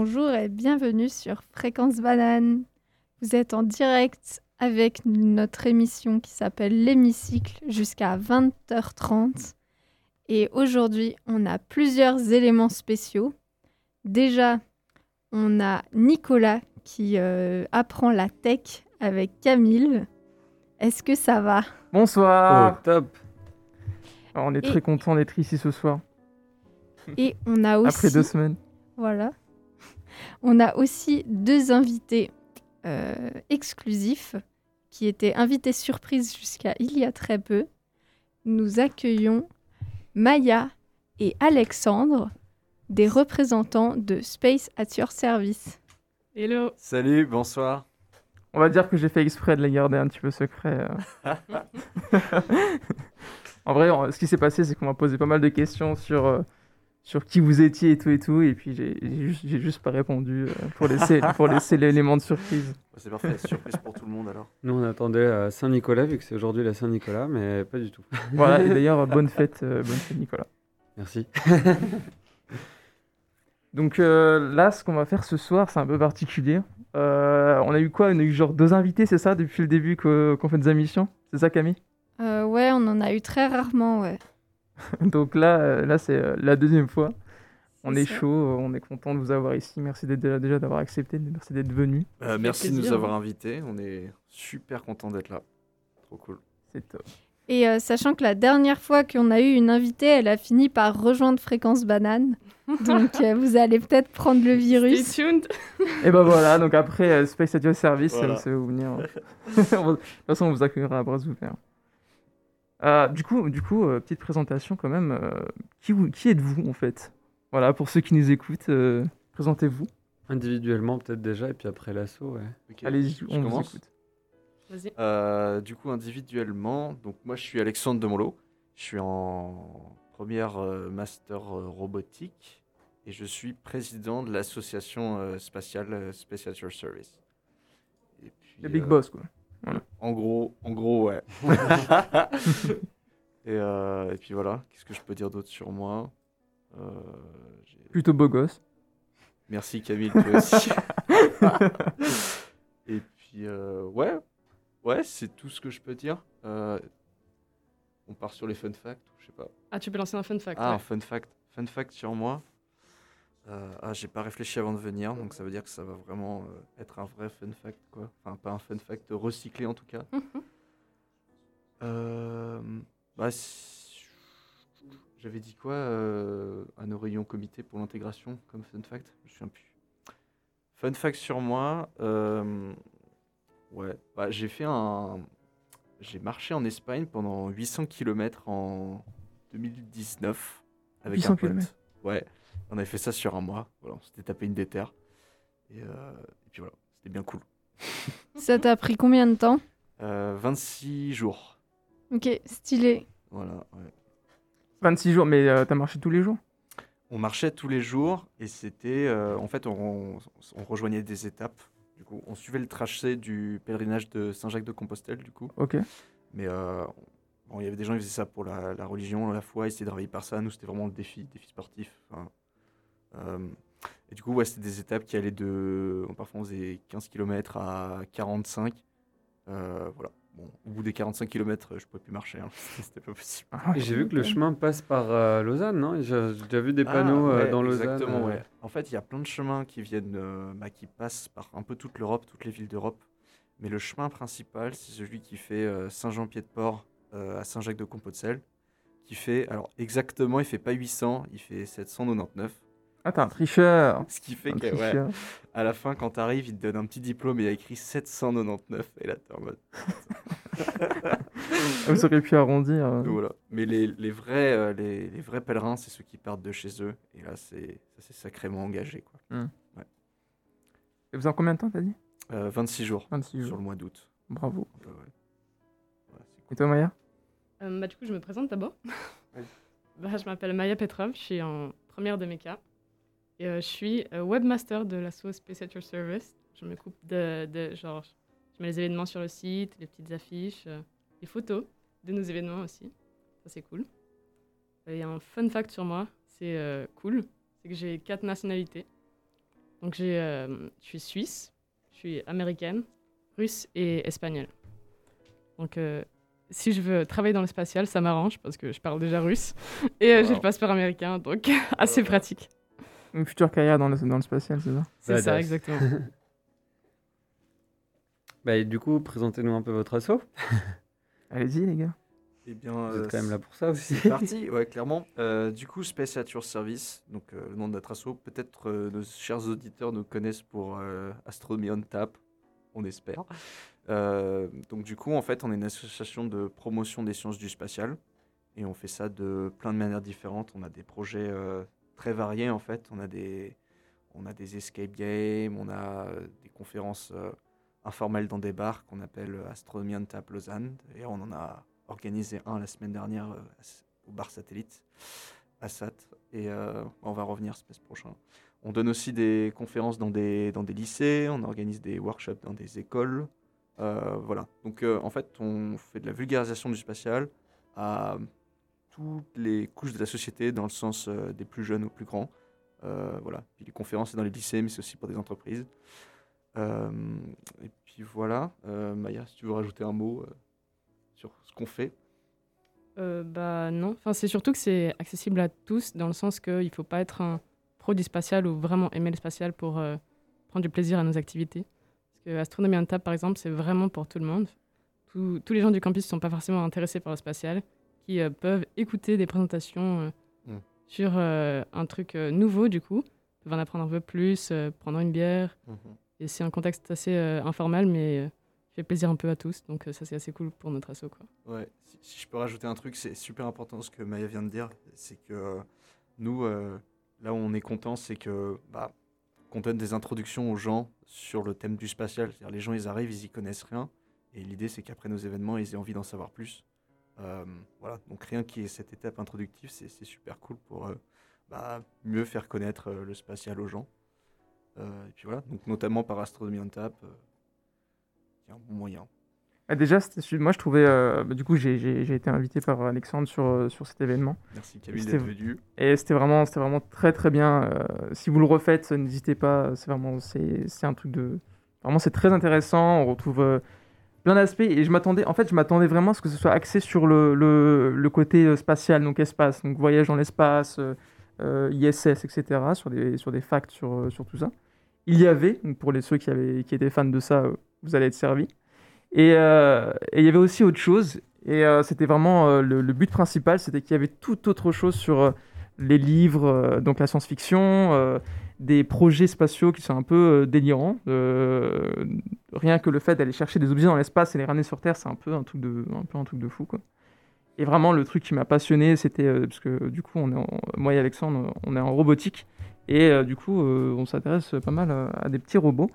Bonjour et bienvenue sur Fréquence Banane. Vous êtes en direct avec notre émission qui s'appelle L'hémicycle jusqu'à 20h30. Et aujourd'hui, on a plusieurs éléments spéciaux. Déjà, on a Nicolas qui euh, apprend la tech avec Camille. Est-ce que ça va? Bonsoir. Oh, top. Alors, on est Et- très content d'être ici ce soir. Et on a aussi... Après deux semaines. Voilà. On a aussi deux invités euh, exclusifs qui étaient invités surprise jusqu'à il y a très peu. Nous accueillons Maya et Alexandre, des représentants de Space at Your Service. Hello. Salut, bonsoir. On va dire que j'ai fait exprès de les garder un petit peu secrets. euh. en vrai, on- ce qui s'est passé, c'est qu'on m'a posé pas mal de questions sur, euh, sur qui vous étiez et tout et tout. Et puis, j'ai j'ai juste, j'ai juste pas répondu euh, pour laisser, pour laisser l'élément de surprise. C'est parfait, surprise pour tout le monde alors. Nous, on attendait à Saint-Nicolas, vu que c'est aujourd'hui la Saint-Nicolas, mais pas du tout. Voilà, et d'ailleurs, bonne fête, euh, bonne fête, Nicolas. Merci. Donc euh, là, ce qu'on va faire ce soir, c'est un peu particulier. Euh, on a eu quoi? On a eu genre deux invités, c'est ça, depuis le début qu'on fait des émissions? C'est ça, Camille? Euh, ouais, on en a eu très rarement, ouais. Donc là, euh, là c'est euh, la deuxième fois. On est chaud, euh, on est content de vous avoir ici. Merci d'être déjà, d'avoir accepté, merci d'être venu. Euh, merci de nous avoir invités, on est super content d'être là. Trop cool. C'est top. Et euh, sachant que la dernière fois qu'on a eu une invitée, elle a fini par rejoindre Fréquence Banane. Donc euh, vous allez peut-être prendre le virus. Stay tuned. Et ben voilà, donc après euh, Space Radio Service, Voilà. ça va vous venir. de toute façon, on vous accueillera à bras ouverts. Euh, du coup, du coup euh, petite présentation quand même. euh, qui, vous, qui êtes-vous en fait? Voilà, pour ceux qui nous écoutent, euh, présentez-vous. Individuellement, peut-être déjà, et puis après l'assaut, ouais. Allez-y, on vous commence écoute. Vas-y. Euh, du coup, individuellement, donc moi je suis Alexandre Demonlo, je suis en première euh, master euh, robotique et je suis président de l'association euh, spatiale euh, Your Service. Et puis, Le Big euh, Boss, quoi. En gros, en gros, ouais. et, euh, et puis voilà, qu'est-ce que je peux dire d'autre sur moi? Euh, Plutôt beau gosse. Merci Camille, toi aussi. et puis, euh, ouais, ouais, c'est tout ce que je peux dire. Euh, on part sur les fun facts, je sais pas. Ah, tu peux lancer un fun fact. Ah, un fun fact, fun fact sur moi. Euh, ah, j'ai pas réfléchi avant de venir, donc ça veut dire que ça va vraiment euh, être un vrai fun fact, quoi. Enfin, pas un fun fact recyclé en tout cas. Euh, bah, J'avais dit quoi à nos réunions comité pour l'intégration comme fun fact? Je me souviens plus. Fun fact sur moi. euh, ouais, bah, j'ai fait un. J'ai marché en Espagne pendant 800 km en 2019 avec 800 un pote. kilomètres. Ouais, on avait fait ça sur un mois. Voilà, on s'était tapé une déterre. Et, euh, et puis voilà, c'était bien cool. Ça t'a pris combien de temps? Euh, 26 jours. Ok, stylé. Voilà, ouais. 26 jours, mais euh, t'as marché tous les jours? On marchait tous les jours et c'était. euh, en fait, on, on rejoignait des étapes. Du coup, on suivait le tracé du pèlerinage de Saint-Jacques-de-Compostelle, du coup. Ok. Mais euh, bon, il y avait des gens qui faisaient ça pour la, la religion, la foi, ils essayaient de travailler par ça. Nous, c'était vraiment le défi, défi sportif. Enfin, euh, et du coup, ouais, c'était des étapes qui allaient de. Parfois, on faisait 15 km à 45. Euh, voilà. Bon, au bout des 45 km, je pouvais plus marcher. hein. c'était pas possible. Ah ouais, Et j'ai vu que le chemin passe par euh, Lausanne, non? J'ai déjà vu des Ah, panneaux euh, dans Lausanne. Exactement, euh, ouais. En fait, il y a plein de chemins qui viennent, euh, bah, qui passent par un peu toute l'Europe, toutes les villes d'Europe. Mais le chemin principal, c'est celui qui fait euh, Saint-Jean-Pied-de-Port euh, à Saint-Jacques-de-Compostelle, qui fait, alors exactement, il fait pas 800, il fait 799. Ah, t'es un tricheur Ce qui fait Un tricheur. la fin, quand tu arrives, il te donne un petit diplôme et il y a écrit 799. Et là, t'es en mode. Ah, Vous auriez pu arrondir. euh. Voilà. Mais les, les vrais, euh, les, les vrais pèlerins, c'est ceux qui partent de chez eux. Et là, c'est sacrément engagé. Quoi. Et vous en combien de temps, t'as dit? Euh, 26 jours 26 sur jours. le mois d'août. Bravo. Donc, euh, ouais. Ouais, c'est cool. Et toi, Maya? Euh, bah, du coup, je me présente d'abord. Bah, je m'appelle Maya Petrov, je suis en première de méca. Et euh, je suis euh, webmaster de l'asso Space at Your Service. Je m'occupe de, de, genre, je mets les événements sur le site, les petites affiches, euh, les photos de nos événements aussi. Ça, c'est cool. Et un fun fact sur moi, c'est cool, c'est que j'ai quatre nationalités. Donc, j'ai, euh, je suis suisse, je suis américaine, russe et espagnole. Donc, euh, si je veux travailler dans le spatial, ça m'arrange parce que je parle déjà russe et euh, j'ai le passeport américain, donc assez pratique. Une future carrière dans le, dans le spatial, c'est ça? C'est ça, exactement. Bah, et du coup, présentez-nous un peu votre asso. Allez-y, les gars. Eh bien, Vous euh, êtes quand même là pour ça aussi. C'est parti, ouais, clairement. Euh, du coup, Space at Your Service, donc euh, le nom de notre asso, peut-être euh, nos chers auditeurs nous connaissent pour euh, Astronomy on Tap, on espère. Euh, donc du coup, en fait, on est une association de promotion des sciences du spatial et on fait ça de plein de manières différentes. On a des projets euh, très variés en fait. On a des, on a des escape games, on a euh, des conférences euh, informelles dans des bars qu'on appelle euh, Astronomy on Tap Lausanne. Et on en a organisé un la semaine dernière au bar satellite à SAT et on va revenir ce prochain. On donne aussi des conférences dans des, dans des lycées, on organise des workshops dans des écoles. voilà. Donc en fait, on fait de la vulgarisation du spatial à toutes les couches de la société, dans le sens euh, des plus jeunes aux plus grands. Euh, voilà. Puis les conférences, c'est dans les lycées, mais c'est aussi pour des entreprises. Euh, et puis voilà. Maya, si tu veux rajouter un mot sur ce qu'on fait. Bah non, enfin, c'est surtout que c'est accessible à tous dans le sens qu'il ne faut pas être un pro du spatial ou vraiment aimer le spatial pour prendre du plaisir à nos activités. Parce que Astronomie on Tap, par exemple, c'est vraiment pour tout le monde. Tous les gens du campus ne sont pas forcément intéressés par le spatial, qui euh, peuvent écouter des présentations euh, Mm. sur euh, un truc nouveau, du coup, peuvent en apprendre un peu plus, prendre une bière. Et c'est un contexte assez informel, mais fait plaisir un peu à tous. Donc ça, c'est assez cool pour notre asso. Quoi. Ouais, si, si je peux rajouter un truc, c'est super important ce que Maya vient de dire, c'est que euh, nous, euh, là où on est content, c'est que bah, qu'on donne des introductions aux gens sur le thème du spatial. C'est-à-dire les gens, ils arrivent, ils y connaissent rien, et l'idée, c'est qu'après nos événements, ils aient envie d'en savoir plus. Euh, voilà, donc rien qui est cette étape introductive, c'est super cool pour euh, bah, mieux faire connaître euh, le spatial aux gens. Et puis voilà, donc notamment par Astronomy on Tap, il y a un bon moyen. Ah, déjà, moi je trouvais. euh, bah, du coup, j'ai- été invité par Alexandre sur, sur cet événement. Merci Camille d'être venu. Et c'était vraiment, vraiment très très bien. euh, si vous le refaites, n'hésitez pas. C'est vraiment, c'est un truc de. Vraiment, c'est très intéressant. On retrouve euh, plein d'aspects. Et je m'attendais, en fait, je m'attendais vraiment à ce que ce soit axé sur le, le, côté euh, spatial, donc espace, donc voyage dans l'espace, euh, euh, ISS, etc. Sur des, sur des facts sur, sur tout ça. Il y avait, pour les ceux qui, avaient, qui étaient fans de ça, vous allez être servis. Et, et il y avait aussi autre chose. Et c'était vraiment le, le but principal, c'était qu'il y avait tout autre chose sur les livres, donc la science-fiction, des projets spatiaux qui sont un peu euh, délirants. Euh, rien que le fait d'aller chercher des objets dans l'espace et les ramener sur Terre, c'est un peu un truc de, un peu un truc de fou, quoi. Et vraiment, le truc qui m'a passionné, c'était euh, parce que du coup, on est en- moi et Alexandre, on est en robotique et du coup, on s'intéresse pas mal à des petits robots.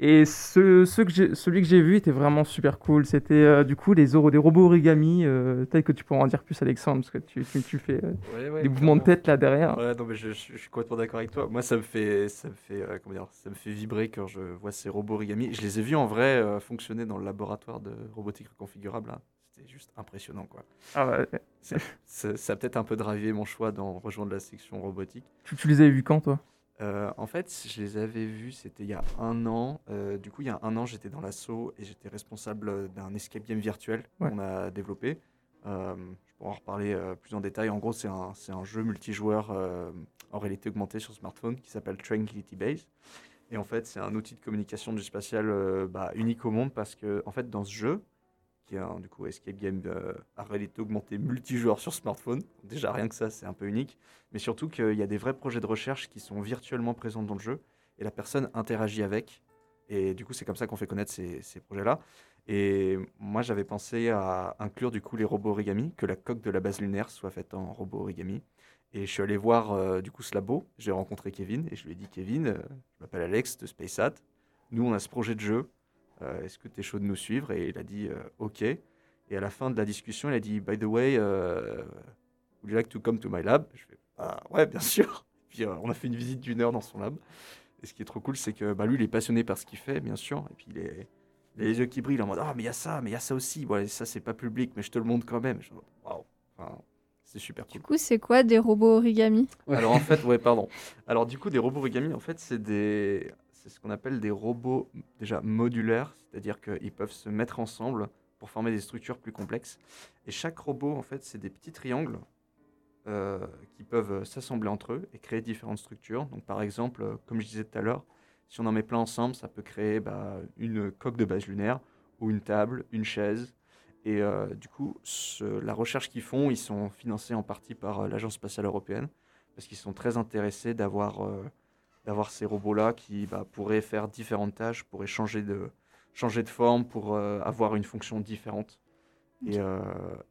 Et ce, ce que celui que j'ai vu était vraiment super cool. C'était euh, du coup les des robots origami. euh, Peut-être que tu pourras en dire plus, Alexandre, parce que tu, tu, tu fais euh, Ouais, ouais, des mouvements de tête là derrière. Ouais, non, mais je, je- je suis complètement d'accord avec toi. Moi, ça me fait, ça me fait, euh, comment dire, ça me fait vibrer quand je vois ces robots origami. Je les ai vus en vrai euh, fonctionner dans le laboratoire de robotique reconfigurable. là. C'était juste impressionnant, quoi. Ah ouais. Ça, ça- ça a peut-être un peu drivé mon choix d'en rejoindre la section robotique. Tu, tu les avais vus quand, toi? Euh, en fait, je les avais vus, c'était il y a un an. Euh, du coup, il y a un an, j'étais dans l'assaut et j'étais responsable euh, d'un escape game virtuel Ouais. qu'on a développé. Euh, je pourrais en reparler plus en détail. En gros, c'est un, un jeu multijoueur en réalité augmentée sur smartphone qui s'appelle Tranquility Base. Et en fait, c'est un outil de communication du spatial bah, unique au monde parce que, en fait, dans ce jeu, qui est un du coup escape game euh, à réalité augmentée multijoueur sur smartphone, déjà rien que ça, c'est un peu unique mais surtout qu'il y a des vrais projets de recherche qui sont virtuellement présents dans le jeu et la personne interagit avec. Et du coup, c'est comme ça qu'on fait connaître ces, projets-là. Et moi, j'avais pensé à inclure du coup les robots origami, que la coque de la base lunaire soit faite en robot origami. Et je suis allé voir euh, du coup ce labo. J'ai rencontré Kevin et je lui ai dit Kevin, euh, je m'appelle Alex de SpaceSat. Nous, on a ce projet de jeu. Euh, Est-ce que tu es chaud de nous suivre? Et il a dit euh, OK. Et à la fin de la discussion, il a dit By the way, euh, would you like to come to my lab? Je fais ah, ouais, bien sûr. Puis euh, on a fait une visite d'une heure dans son lab. Et ce qui est trop cool, c'est que bah, lui, il est passionné par ce qu'il fait, bien sûr. Et puis il, est, il a les yeux qui brillent en mode Ah, mais il y a ça, mais il y a ça aussi. Ouais, ça, c'est pas public, mais je te le montre quand même. Waouh. Enfin, c'est super cool. Du coup, c'est quoi des robots origami Ouais. Alors en fait, ouais, pardon. Alors du coup, des robots origami, en fait, c'est des, c'est ce qu'on appelle des robots déjà modulaires, c'est-à-dire qu'ils peuvent se mettre ensemble pour former des structures plus complexes. Et chaque robot, en fait, c'est des petits triangles euh, qui peuvent s'assembler entre eux et créer différentes structures. Donc par exemple, comme je disais tout à l'heure, si on en met plein ensemble, ça peut créer bah, une coque de base lunaire ou une table, une chaise. Et euh, du coup, la recherche qu'ils font, ils sont financés en partie par euh, l'Agence spatiale européenne parce qu'ils sont très intéressés d'avoir d'avoir ces robots-là qui bah, pourraient faire différentes tâches, pourraient changer de, changer de forme pour euh, avoir une fonction différente. Et, euh,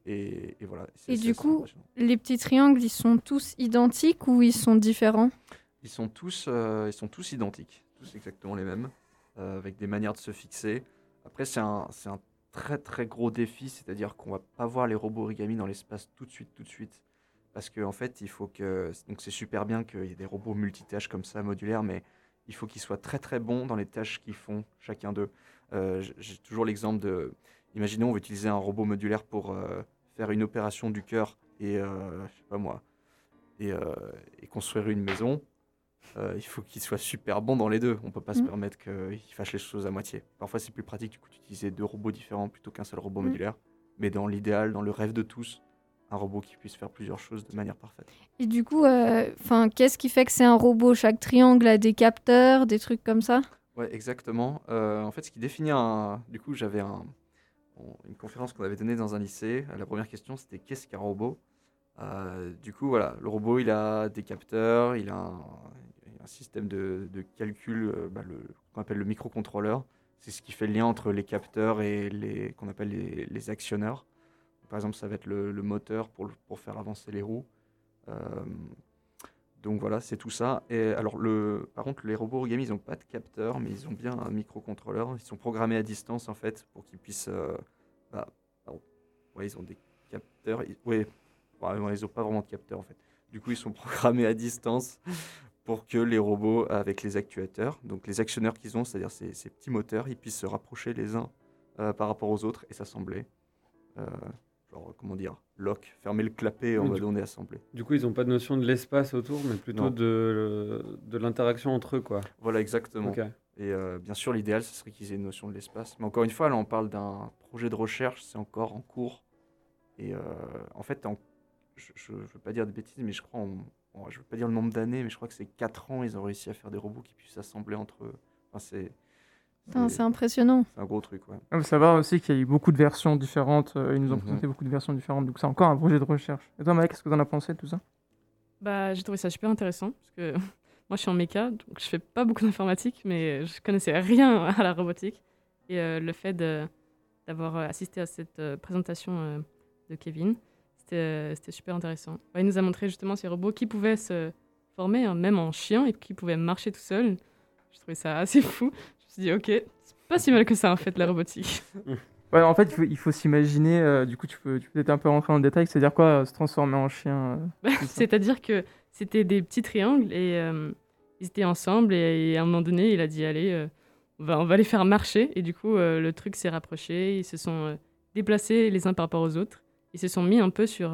et, et voilà. Et du coup-. Les petits triangles, ils sont tous identiques ou ils sont différents? Ils sont tous, euh, ils sont tous identiques, tous exactement les mêmes, avec des manières de se fixer. Après, c'est un, un très très gros défi, c'est-à-dire qu'on va pas voir les robots origami dans l'espace tout de suite, tout de suite, parce qu'en en fait, il faut que, donc c'est super bien qu'il y ait des robots multitâches comme ça, modulaires, mais il faut qu'ils soient très très bons dans les tâches qu'ils font chacun d'eux. Euh, J'ai toujours l'exemple de, imaginons, on veut utiliser un robot modulaire pour euh, faire une opération du cœur et, euh, je sais pas moi, et, et construire une maison. Il faut qu'il soit super bon dans les deux. On peut pas se Mm. permettre qu'il fasse les choses à moitié. Parfois, c'est plus pratique du coup d'utiliser deux robots différents plutôt qu'un seul robot Mm. modulaire. Mais dans l'idéal, dans le rêve de tous, un robot qui puisse faire plusieurs choses de manière parfaite. Et du coup, euh, qu'est-ce qui fait que c'est un robot? Chaque triangle a des capteurs, des trucs comme ça? Ouais, exactement. Euh, en fait, ce qui définit un. Du coup, j'avais un... une conférence qu'on avait donnée dans un lycée. La première question, c'était qu'est-ce qu'un robot Euh, Du coup, voilà, le robot, il a des capteurs, il a un, système de, de calcul, euh, bah, qu'on appelle le microcontrôleur. C'est ce qui fait le lien entre les capteurs et les qu'on appelle les, les actionneurs. Par exemple, ça va être le, moteur pour, pour faire avancer les roues. Euh, donc voilà, c'est tout ça. Et alors, le, par contre, les robots origami, ils n'ont pas de capteur, mais ils ont bien un microcontrôleur. Ils sont programmés à distance, en fait, pour qu'ils puissent. euh, bah, ils ont des capteurs. ils- ils n'ont pas vraiment de capteur, en fait. Du coup, ils sont programmés à distance pour que les robots, avec les actuateurs, donc les actionneurs qu'ils ont, c'est-à-dire ces, petits moteurs, ils puissent se rapprocher les uns euh, par rapport aux autres et s'assembler. Genre, comment dire, lock, fermer le clapet on est assemblé. Du coup, ils n'ont pas de notion de l'espace autour, mais plutôt Non. de, de l'interaction entre eux, quoi. Voilà, exactement. Et euh, bien sûr, l'idéal, ce serait qu'ils aient une notion de l'espace. Mais encore une fois, là, on parle d'un projet de recherche, c'est encore en cours. Et euh, en fait, en- je ne veux pas dire de bêtises, mais je crois, je veux pas dire le nombre d'années, mais je crois que c'est 4 ans, ils ont réussi à faire des robots qui puissent s'assembler entre eux. Enfin, c'est c'est- impressionnant. c'est un gros truc, ouais. Il faut savoir aussi qu'il y a eu beaucoup de versions différentes. euh, ils nous ont Mhm. présenté beaucoup de versions différentes. Donc c'est encore un projet de recherche. Et toi, Mike, qu'est-ce que tu en as pensé de tout ça? Bah, j'ai trouvé ça super intéressant parce que moi je suis en méca, donc je fais pas beaucoup d'informatique, mais je connaissais rien à la robotique. Et euh, le fait d'avoir euh, assisté à cette euh, présentation euh, de Kevin, c'était euh, super intéressant. Ouais, il nous a montré justement ces robots qui pouvaient se former, hein, même en chien, et qui pouvaient marcher tout seuls. Je trouvais ça assez fou. Je me suis dit, ok, c'est pas si mal que ça en fait la robotique. Ouais, en fait, il faut, il faut s'imaginer. euh, du coup, tu peux, tu peux peut-être un peu rentrer dans le détail. C'est-à-dire quoi, euh, se transformer en chien euh, C'est-à-dire que c'était des petits triangles et ils étaient ensemble et, et à un moment donné, il a dit allez, on, va, on va les faire marcher. Et du coup, le truc s'est rapproché, ils se sont déplacés les uns par rapport aux autres. Ils se sont mis un peu sur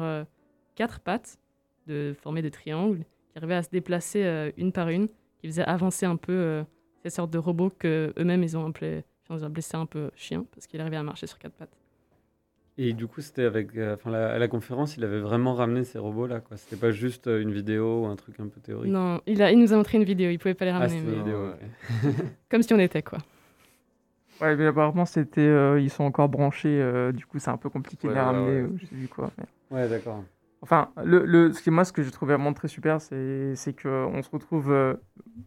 quatre pattes de former des triangles qui arrivaient à se déplacer une par une, qui faisaient avancer un peu ces sortes de robots que eux-mêmes ils ont appelé, ils ont appelé ça un peu chien parce qu'il arrivait à marcher sur quatre pattes. Et du coup, c'était avec. euh, Enfin, la- à la conférence, il avait vraiment ramené ces robots-là, quoi. C'était pas juste euh, une vidéo ou un truc un peu théorique. Non, il, a, il nous a montré une vidéo, il pouvait pas les Ah, ramener, une vidéo, ouais. comme si on était quoi. Ouais, mais apparemment, c'était, euh, ils sont encore branchés. euh, du coup, c'est un peu compliqué de Ouais, les ramener. ouais. ou je sais plus quoi. mais- Ouais, d'accord. Enfin, le, le, ce qui, moi, ce que j'ai trouvé vraiment très super, c'est, c'est qu'on se retrouve. euh,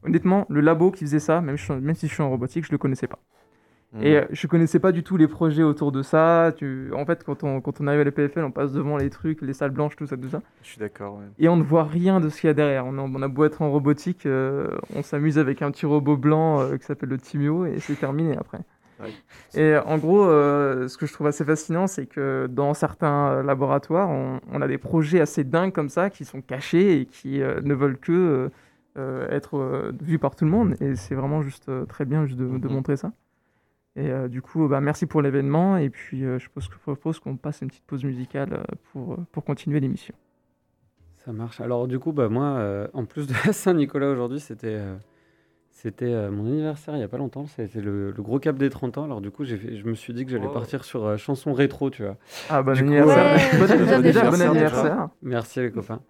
honnêtement, le labo qui faisait ça, même, je même si je suis en robotique, je le connaissais pas. Et euh, je connaissais pas du tout les projets autour de ça. Tu... En fait, quand on, quand on arrive à l'EPFL, on passe devant les trucs, les salles blanches, tout ça, tout ça. Je suis d'accord, ouais. Et on ne voit rien de ce qu'il y a derrière. On a, on a beau être en robotique, euh, on s'amuse avec un petit robot blanc qui s'appelle le Timio et c'est terminé après. Et en gros, euh, ce que je trouve assez fascinant, c'est que dans certains euh, laboratoires, on, on a des projets assez dingues comme ça qui sont cachés et qui euh, ne veulent que euh, être vus par tout le monde. Et c'est vraiment juste très bien juste de, de Mhm. montrer ça. Et du coup, bah, merci pour l'événement. Et puis, je, pense que- je propose qu'on passe une petite pause musicale pour, pour continuer l'émission. Ça marche. Alors du coup, bah, moi, en plus de la Saint-Nicolas aujourd'hui, c'était c'était euh, mon anniversaire il n'y a pas longtemps. C'était le, le gros cap des 30 ans. Alors du coup, fait- je me suis dit que j'allais Wow. partir sur euh, chanson rétro, tu vois. Ah, bon coup, anniversaire. ouais, Bon- bon déjà, bon anniversaire, anniversaire. Merci les copains.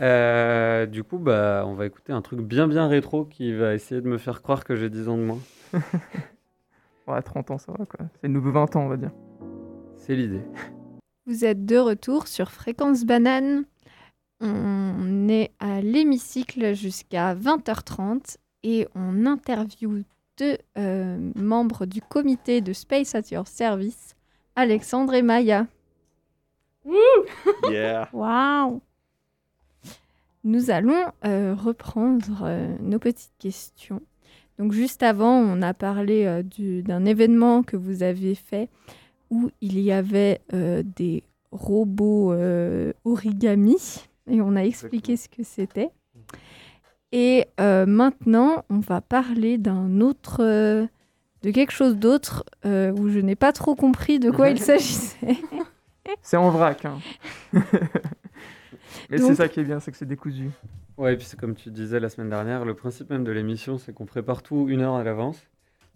Euh, du coup, bah, on va écouter un truc bien bien rétro qui va essayer de me faire croire que j'ai 10 ans de moins. Ouais, 30 ans, ça va quoi. C'est le nouveau 20 ans, on va dire. C'est l'idée. Vous êtes de retour sur Fréquence Banane. On est à l'hémicycle jusqu'à 20h30 et on interviewe deux euh, membres du comité de Space at Your Service, Alexandre et Maya. Yeah. Waouh Nous allons euh, reprendre euh, nos petites questions. Donc juste avant, on a parlé euh, du- d'un événement que vous avez fait où il y avait euh, des robots euh, origami et on a expliqué ce que c'était. Et euh, maintenant, on va parler d'un autre, euh, de quelque chose d'autre euh, où je n'ai pas trop compris de quoi il s'agissait. C'est en vrac. Hein. Mais Donc- c'est ça qui est bien, c'est que c'est décousu. Ouais, et puis c'est comme tu disais la semaine dernière, le principe même de l'émission, c'est qu'on prépare tout une heure à l'avance.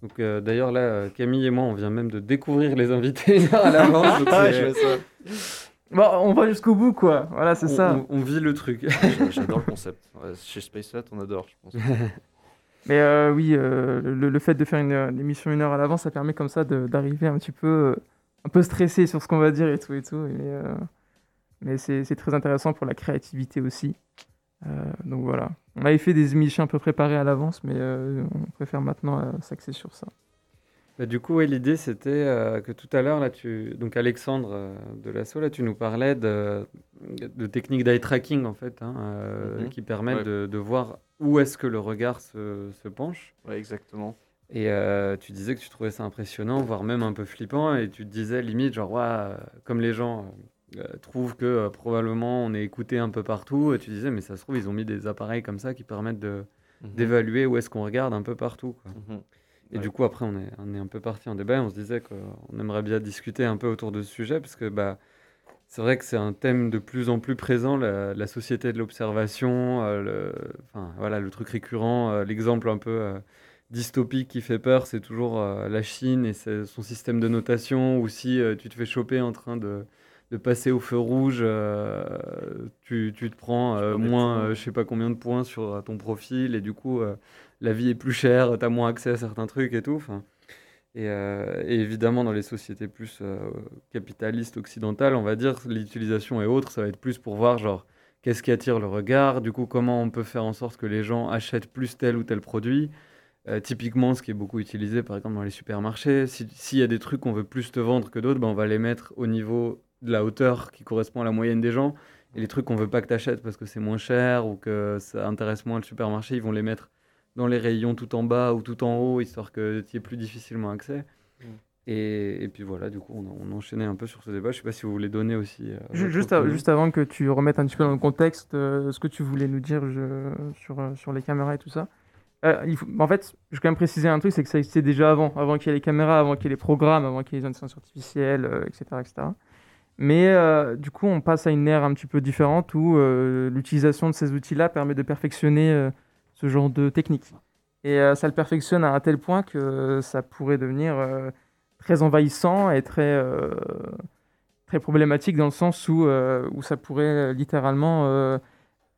Donc euh, d'ailleurs là, Camille et moi, on vient même de découvrir les invités une heure à l'avance. Ah, c'est- je vois ça. Bon, on va jusqu'au bout, quoi. Voilà, c'est on, ça. on- on vit le truc. J'a- J'adore le concept. Ouais, chez SpaceNet, on adore, je pense. Mais euh, oui, euh, le, le fait de faire une, une émission une heure à l'avance, ça permet comme ça de- d'arriver un petit peu, euh, un peu stressé sur ce qu'on va dire et tout et tout. Mais, euh, mais c'est c'est très intéressant pour la créativité aussi. Euh, donc voilà. On avait fait des émissions un peu préparées à l'avance, mais euh, on préfère maintenant euh, s'axer sur ça. Bah, du coup, ouais, l'idée c'était euh, que tout à l'heure, là, tu... donc Alexandre euh, de l'assaut, là, tu nous parlais de, de techniques d'eye tracking en fait, hein, euh, Mhm. qui permettent Ouais. de, de voir où est-ce que le regard se, se penche. Ouais, exactement. Et tu disais que tu trouvais ça impressionnant, voire même un peu flippant, et tu te disais limite, genre, euh, comme les gens trouvent que probablement on est écouté un peu partout, et tu disais, mais ça se trouve, ils ont mis des appareils comme ça qui permettent Mhm. d'évaluer où est-ce qu'on regarde un peu partout. Quoi. Mhm. Et Ouais. du coup, après, on est, on est un peu parti en débat, et on se disait qu'on aimerait bien discuter un peu autour de ce sujet, parce que bah, c'est vrai que c'est un thème de plus en plus présent, la, la société de l'observation, euh, le, enfin, voilà, le truc récurrent, euh, l'exemple un peu euh, dystopique qui fait peur, c'est toujours la Chine et son système de notation, ou si tu te fais choper en train de, de passer au feu rouge, euh, tu, tu te prends euh, moins, euh, je sais pas combien de points sur euh, ton profil, et du coup, la vie est plus chère, tu as moins accès à certains trucs et tout. Et, et évidemment, dans les sociétés plus capitalistes occidentales, on va dire, l'utilisation et autres, ça va être plus pour voir, genre, qu'est-ce qui attire le regard, du coup, comment on peut faire en sorte que les gens achètent plus tel ou tel produit. Euh, typiquement, ce qui est beaucoup utilisé, par exemple, dans les supermarchés, si- s'il y a des trucs qu'on veut plus te vendre que d'autres, ben, on va les mettre au niveau de la hauteur qui correspond à la moyenne des gens. Et les trucs qu'on veut pas que tu achètes parce que c'est moins cher ou que ça intéresse moins le supermarché, ils vont les mettre dans les rayons tout en bas ou tout en haut, histoire que tu aies plus difficilement accès. Mm. Et, et puis voilà, du coup, on, a- on enchaînait un peu sur ce débat. Je sais pas si vous voulez donner aussi. euh, Juste, à- juste avant que tu remettes un petit peu dans le contexte euh, ce que tu voulais nous dire je- sur, euh, sur les caméras et tout ça. Euh, il faut- en fait, je vais quand même préciser un truc, c'est que ça existait déjà avant, avant qu'il y ait les caméras, avant qu'il y ait les programmes, avant qu'il y ait les intelligences artificielles, euh, etc., etc. Mais euh, du coup, on passe à une ère un petit peu différente où euh, l'utilisation de ces outils-là permet de perfectionner euh, ce genre de technique. Et ça le perfectionne à un tel point que ça pourrait devenir très envahissant et très, très problématique dans le sens où, où ça pourrait littéralement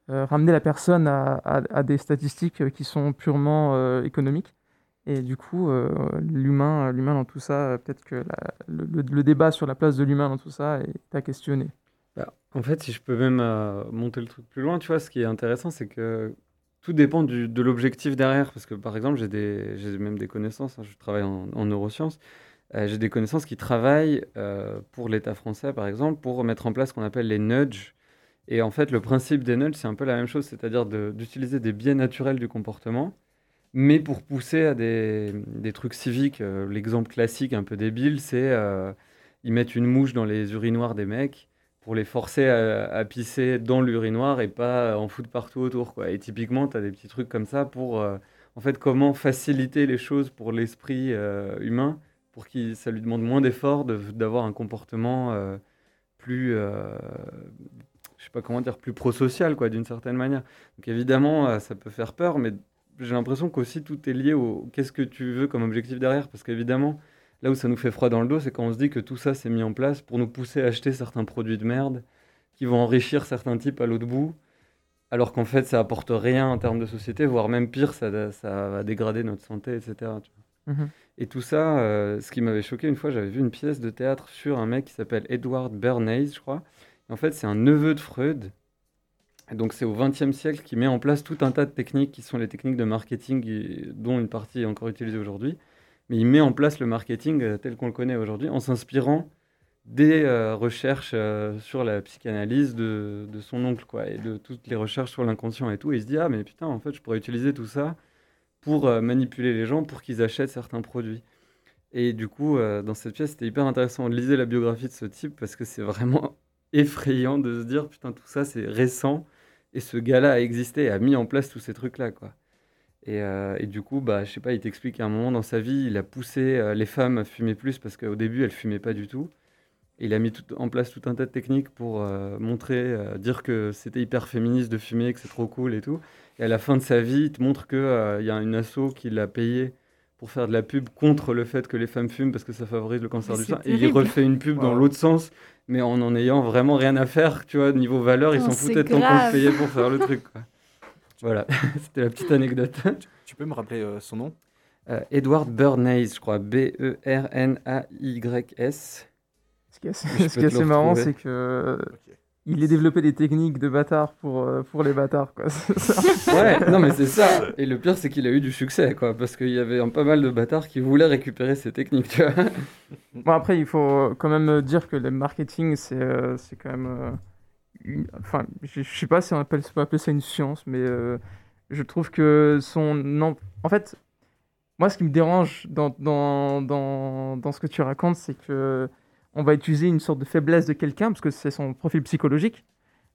ramener la personne à, à- des statistiques qui sont purement économiques. Et du coup, euh, l'humain, l'humain dans tout ça, peut-être que le, débat sur la place de l'humain dans tout ça est à questionner. Bah, en fait, si je peux même euh, monter le truc plus loin, tu vois, ce qui est intéressant, c'est que tout dépend de l'objectif derrière. Parce que, par exemple, j'ai même des connaissances, hein, je travaille en, en neurosciences, euh, j'ai des connaissances qui travaillent pour l'État français, par exemple, pour mettre en place ce qu'on appelle les nudges. Et en fait, le principe des nudges, c'est un peu la même chose, c'est-à-dire d'utiliser des biais naturels du comportement, mais pour pousser à des, des trucs civiques. Euh, L'exemple classique, un peu débile, c'est euh, ils mettent une mouche dans les urinoirs des mecs pour les forcer à, pisser dans l'urinoir et pas en foutre partout autour. Et typiquement, tu as des petits trucs comme ça pour, euh, en fait, comment faciliter les choses pour l'esprit euh, humain, pour que ça lui demande moins d'efforts de- d'avoir un comportement plus, je sais pas comment dire, plus pro-social, quoi, d'une certaine manière. Donc évidemment, ça peut faire peur, mais j'ai l'impression qu'aussi tout est lié au qu'est-ce que tu veux comme objectif derrière, parce qu'évidemment, là où ça nous fait froid dans le dos, c'est quand on se dit que tout ça s'est mis en place pour nous pousser à acheter certains produits de merde qui vont enrichir certains types à l'autre bout, alors qu'en fait, ça apporte rien en termes de société, voire même pire, ça, ça va dégrader notre santé, etc. Mhm. Et tout ça, euh, ce qui m'avait choqué une fois, j'avais vu une pièce de théâtre sur un mec qui s'appelle Edward Bernays, je crois. En fait, c'est un neveu de Freud. Donc, c'est au XXe siècle qu'il met en place tout un tas de techniques qui sont les techniques de marketing, dont une partie est encore utilisée aujourd'hui. Mais il met en place le marketing euh, tel qu'on le connaît aujourd'hui en s'inspirant des euh, recherches euh, sur la psychanalyse de, son oncle, et de toutes les recherches sur l'inconscient et tout. Et il se dit, ah, mais putain, en fait, je pourrais utiliser tout ça pour manipuler les gens pour qu'ils achètent certains produits. Et du coup, dans cette pièce, c'était hyper intéressant. de lire la biographie de ce type parce que c'est vraiment effrayant de se dire putain tout ça c'est récent et ce gars-là a existé a mis en place tous ces trucs-là quoi. Et, euh, et, du coup bah je sais pas il t'explique qu'à un moment dans sa vie il a poussé euh, les femmes à fumer plus parce qu'au début elles fumaient pas du tout. Et il a mis tout, en place tout un tas de techniques pour euh, montrer, dire que c'était hyper féministe de fumer, que c'est trop cool et tout. Et à la fin de sa vie, il te montre qu'il il y a une asso qui l'a payé pour faire de la pub contre le fait que les femmes fument parce que ça favorise le cancer du sein. Et il refait une pub dans l'autre sens, mais en en ayant vraiment rien à faire, tu vois, niveau valeur, ils s'en tant qu'on le payait pour faire le truc. Quoi. Voilà, c'était la petite anecdote. Tu, peux me rappeler euh, son nom? Euh, Edward Bernays, je crois, B-E-R-N-A-Y-S. Ce qui est assez, marrant, c'est que il est développé des techniques de bâtard pour, euh, pour les bâtards, quoi. ouais, non, mais c'est ça. Et le pire, c'est qu'il a eu du succès, quoi, parce qu'il y avait un, pas mal de bâtards qui voulaient récupérer ces techniques, tu vois. Bon, après, il faut quand même dire que le marketing, c'est euh, c'est quand même. Euh, une... Enfin, je, je sais pas si on, appelle, peut appeler ça une science, mais je trouve que son. Non... En fait, moi, ce qui me dérange dans, dans, dans, dans ce que tu racontes, c'est que on va utiliser une sorte de faiblesse de quelqu'un, parce que c'est son profil psychologique.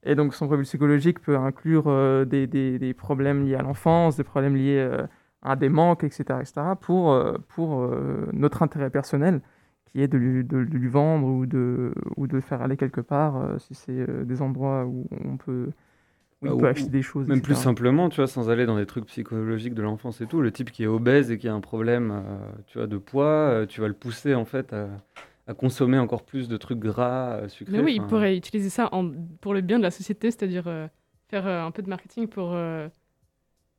Et donc son profil psychologique peut inclure euh, des, des, problèmes liés à l'enfance, des problèmes liés euh, à des manques, etc., etc. pour, euh, pour notre intérêt personnel, qui est de lui, de, lui, vendre ou de, ou de faire aller quelque part, si c'est des endroits où on peut... Où il bah, peut acheter des choses. Même plus simplement, tu vois, sans aller dans des trucs psychologiques de l'enfance et tout, le type qui est obèse et qui a un problème, tu vois, de poids, tu vas le pousser en fait à, à consommer encore plus de trucs gras, euh, sucrés. Mais oui, il pourrait utiliser ça en, pour le bien de la société, c'est-à-dire euh, faire euh, un peu de marketing pour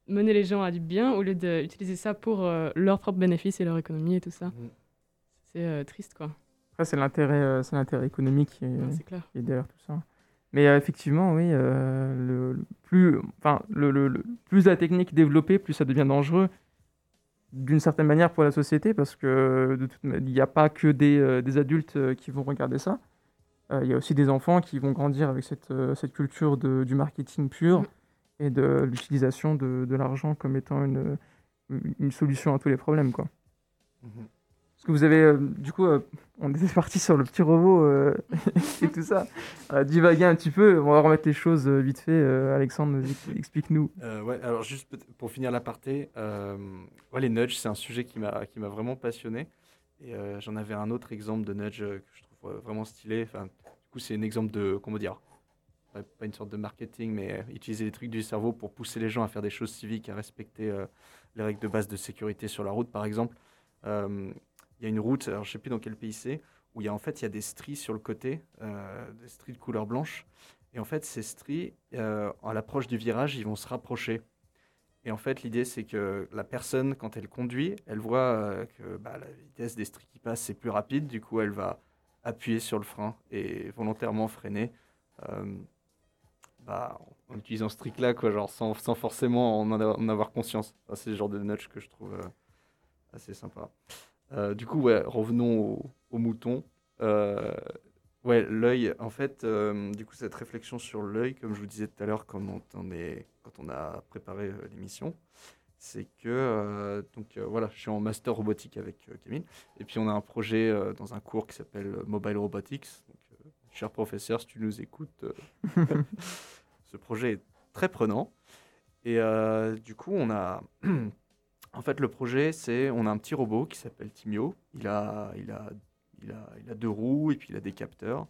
mener les gens à du bien au lieu d'utiliser ça pour leur propre bénéfice et leur économie et tout ça. Mm. C'est triste, quoi. c'est l'intérêt, c'est l'intérêt économique qui est, derrière tout ça. Mais effectivement, oui, le, plus, enfin, le, le, plus la technique développée, plus ça devient dangereux d'une certaine manière pour la société parce que il n'y a pas que des, euh, des, adultes euh, qui vont regarder ça. Euh, il y a aussi des enfants qui vont grandir avec cette, cette culture de, du marketing pur mm. et de l'utilisation de, de l'argent comme étant une, une solution à tous les problèmes. Quoi. Mm-hmm que vous avez, euh, du coup, euh, on était parti sur le petit robot euh, et tout ça. divaguer un petit peu, on va remettre les choses vite fait. Alexandre, explique-nous. ouais, alors juste pour finir l'aparté, ouais, les nudges, c'est un sujet qui m'a vraiment passionné. Et j'en avais un autre exemple de nudge que je trouve vraiment stylé. Enfin, du coup, c'est un exemple de, comment dire, pas une sorte de marketing, mais utiliser les trucs du cerveau pour pousser les gens à faire des choses civiques, à respecter les règles de base de sécurité sur la route, par exemple il y a une route, alors je ne sais plus dans quel pays c'est, où il y a en fait il y a des stries sur le côté, euh, des stries de couleur blanche. Et en fait, ces stries, euh, à l'approche du virage, ils vont se rapprocher. Et en fait, l'idée, c'est que la personne, quand elle conduit, elle voit euh, que bah, la vitesse des stries qui passent, c'est plus rapide. Du coup, elle va appuyer sur le frein et volontairement freiner. Bah, en utilisant ce trick-là, sans, forcément en, en, avoir conscience. c'est le genre de nudge que je trouve assez sympa. Euh, du coup, ouais, revenons au, mouton. Euh, ouais, l'œil, en fait, euh, du coup, cette réflexion sur l'œil, comme je vous disais tout à l'heure quand, on est, quand on a préparé l'émission, c'est que, donc voilà, je suis en master robotique avec Camille, et puis on a un projet dans un cours qui s'appelle Mobile Robotics. Donc, cher professeur, si tu nous écoutes, ce projet est très prenant. Et du coup, on a En fait, le projet, c'est on a un petit robot qui s'appelle Timio. Il a, il, a, il, a, il a deux roues et puis il a des capteurs.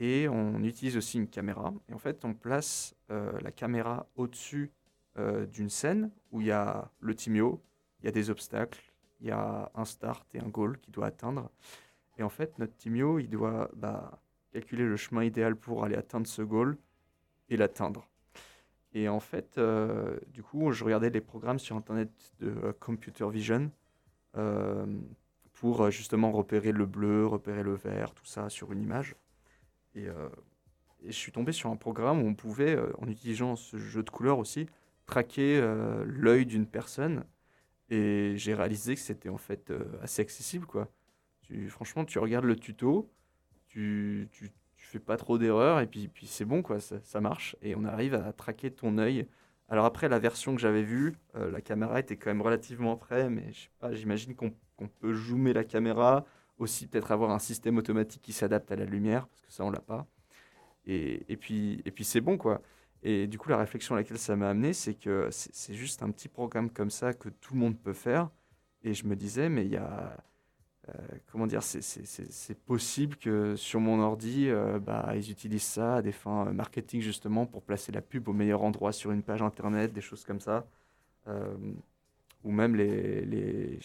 Et on utilise aussi une caméra. Et en fait, on place euh, la caméra au-dessus euh, d'une scène où il y a le timio, il y a des obstacles, il y a un start et un goal qu'il doit atteindre. Et en fait, notre timio, il doit bah, calculer le chemin idéal pour aller atteindre ce goal et l'atteindre. Et en fait, euh, du coup, je regardais les programmes sur Internet de euh, Computer Vision euh, pour justement repérer le bleu, repérer le vert, tout ça sur une image. Et, je suis tombé sur un programme où on pouvait, en utilisant ce jeu de couleurs aussi, traquer l'œil d'une personne. Et j'ai réalisé que c'était en fait assez accessible, quoi. Tu, franchement, tu regardes le tuto, tu, tu, fais pas trop d'erreurs et puis, puis c'est bon, quoi, ça, marche. Et on arrive à traquer ton œil. Alors après, la version que j'avais vue, euh, la caméra était quand même relativement près, mais je sais pas, j'imagine qu'on peut zoomer la caméra, aussi peut-être avoir un système automatique qui s'adapte à la lumière, parce que ça, on l'a pas. Et, et, puis, et puis c'est bon, quoi. Et du coup, la réflexion à laquelle ça m'a amené, c'est que c'est juste un petit programme comme ça que tout le monde peut faire. Et je me disais, mais il y a comment dire, c'est possible que sur mon ordi, euh, bah, ils utilisent ça à des fins euh, marketing justement pour placer la pub au meilleur endroit sur une page internet, des choses comme ça. ou même les,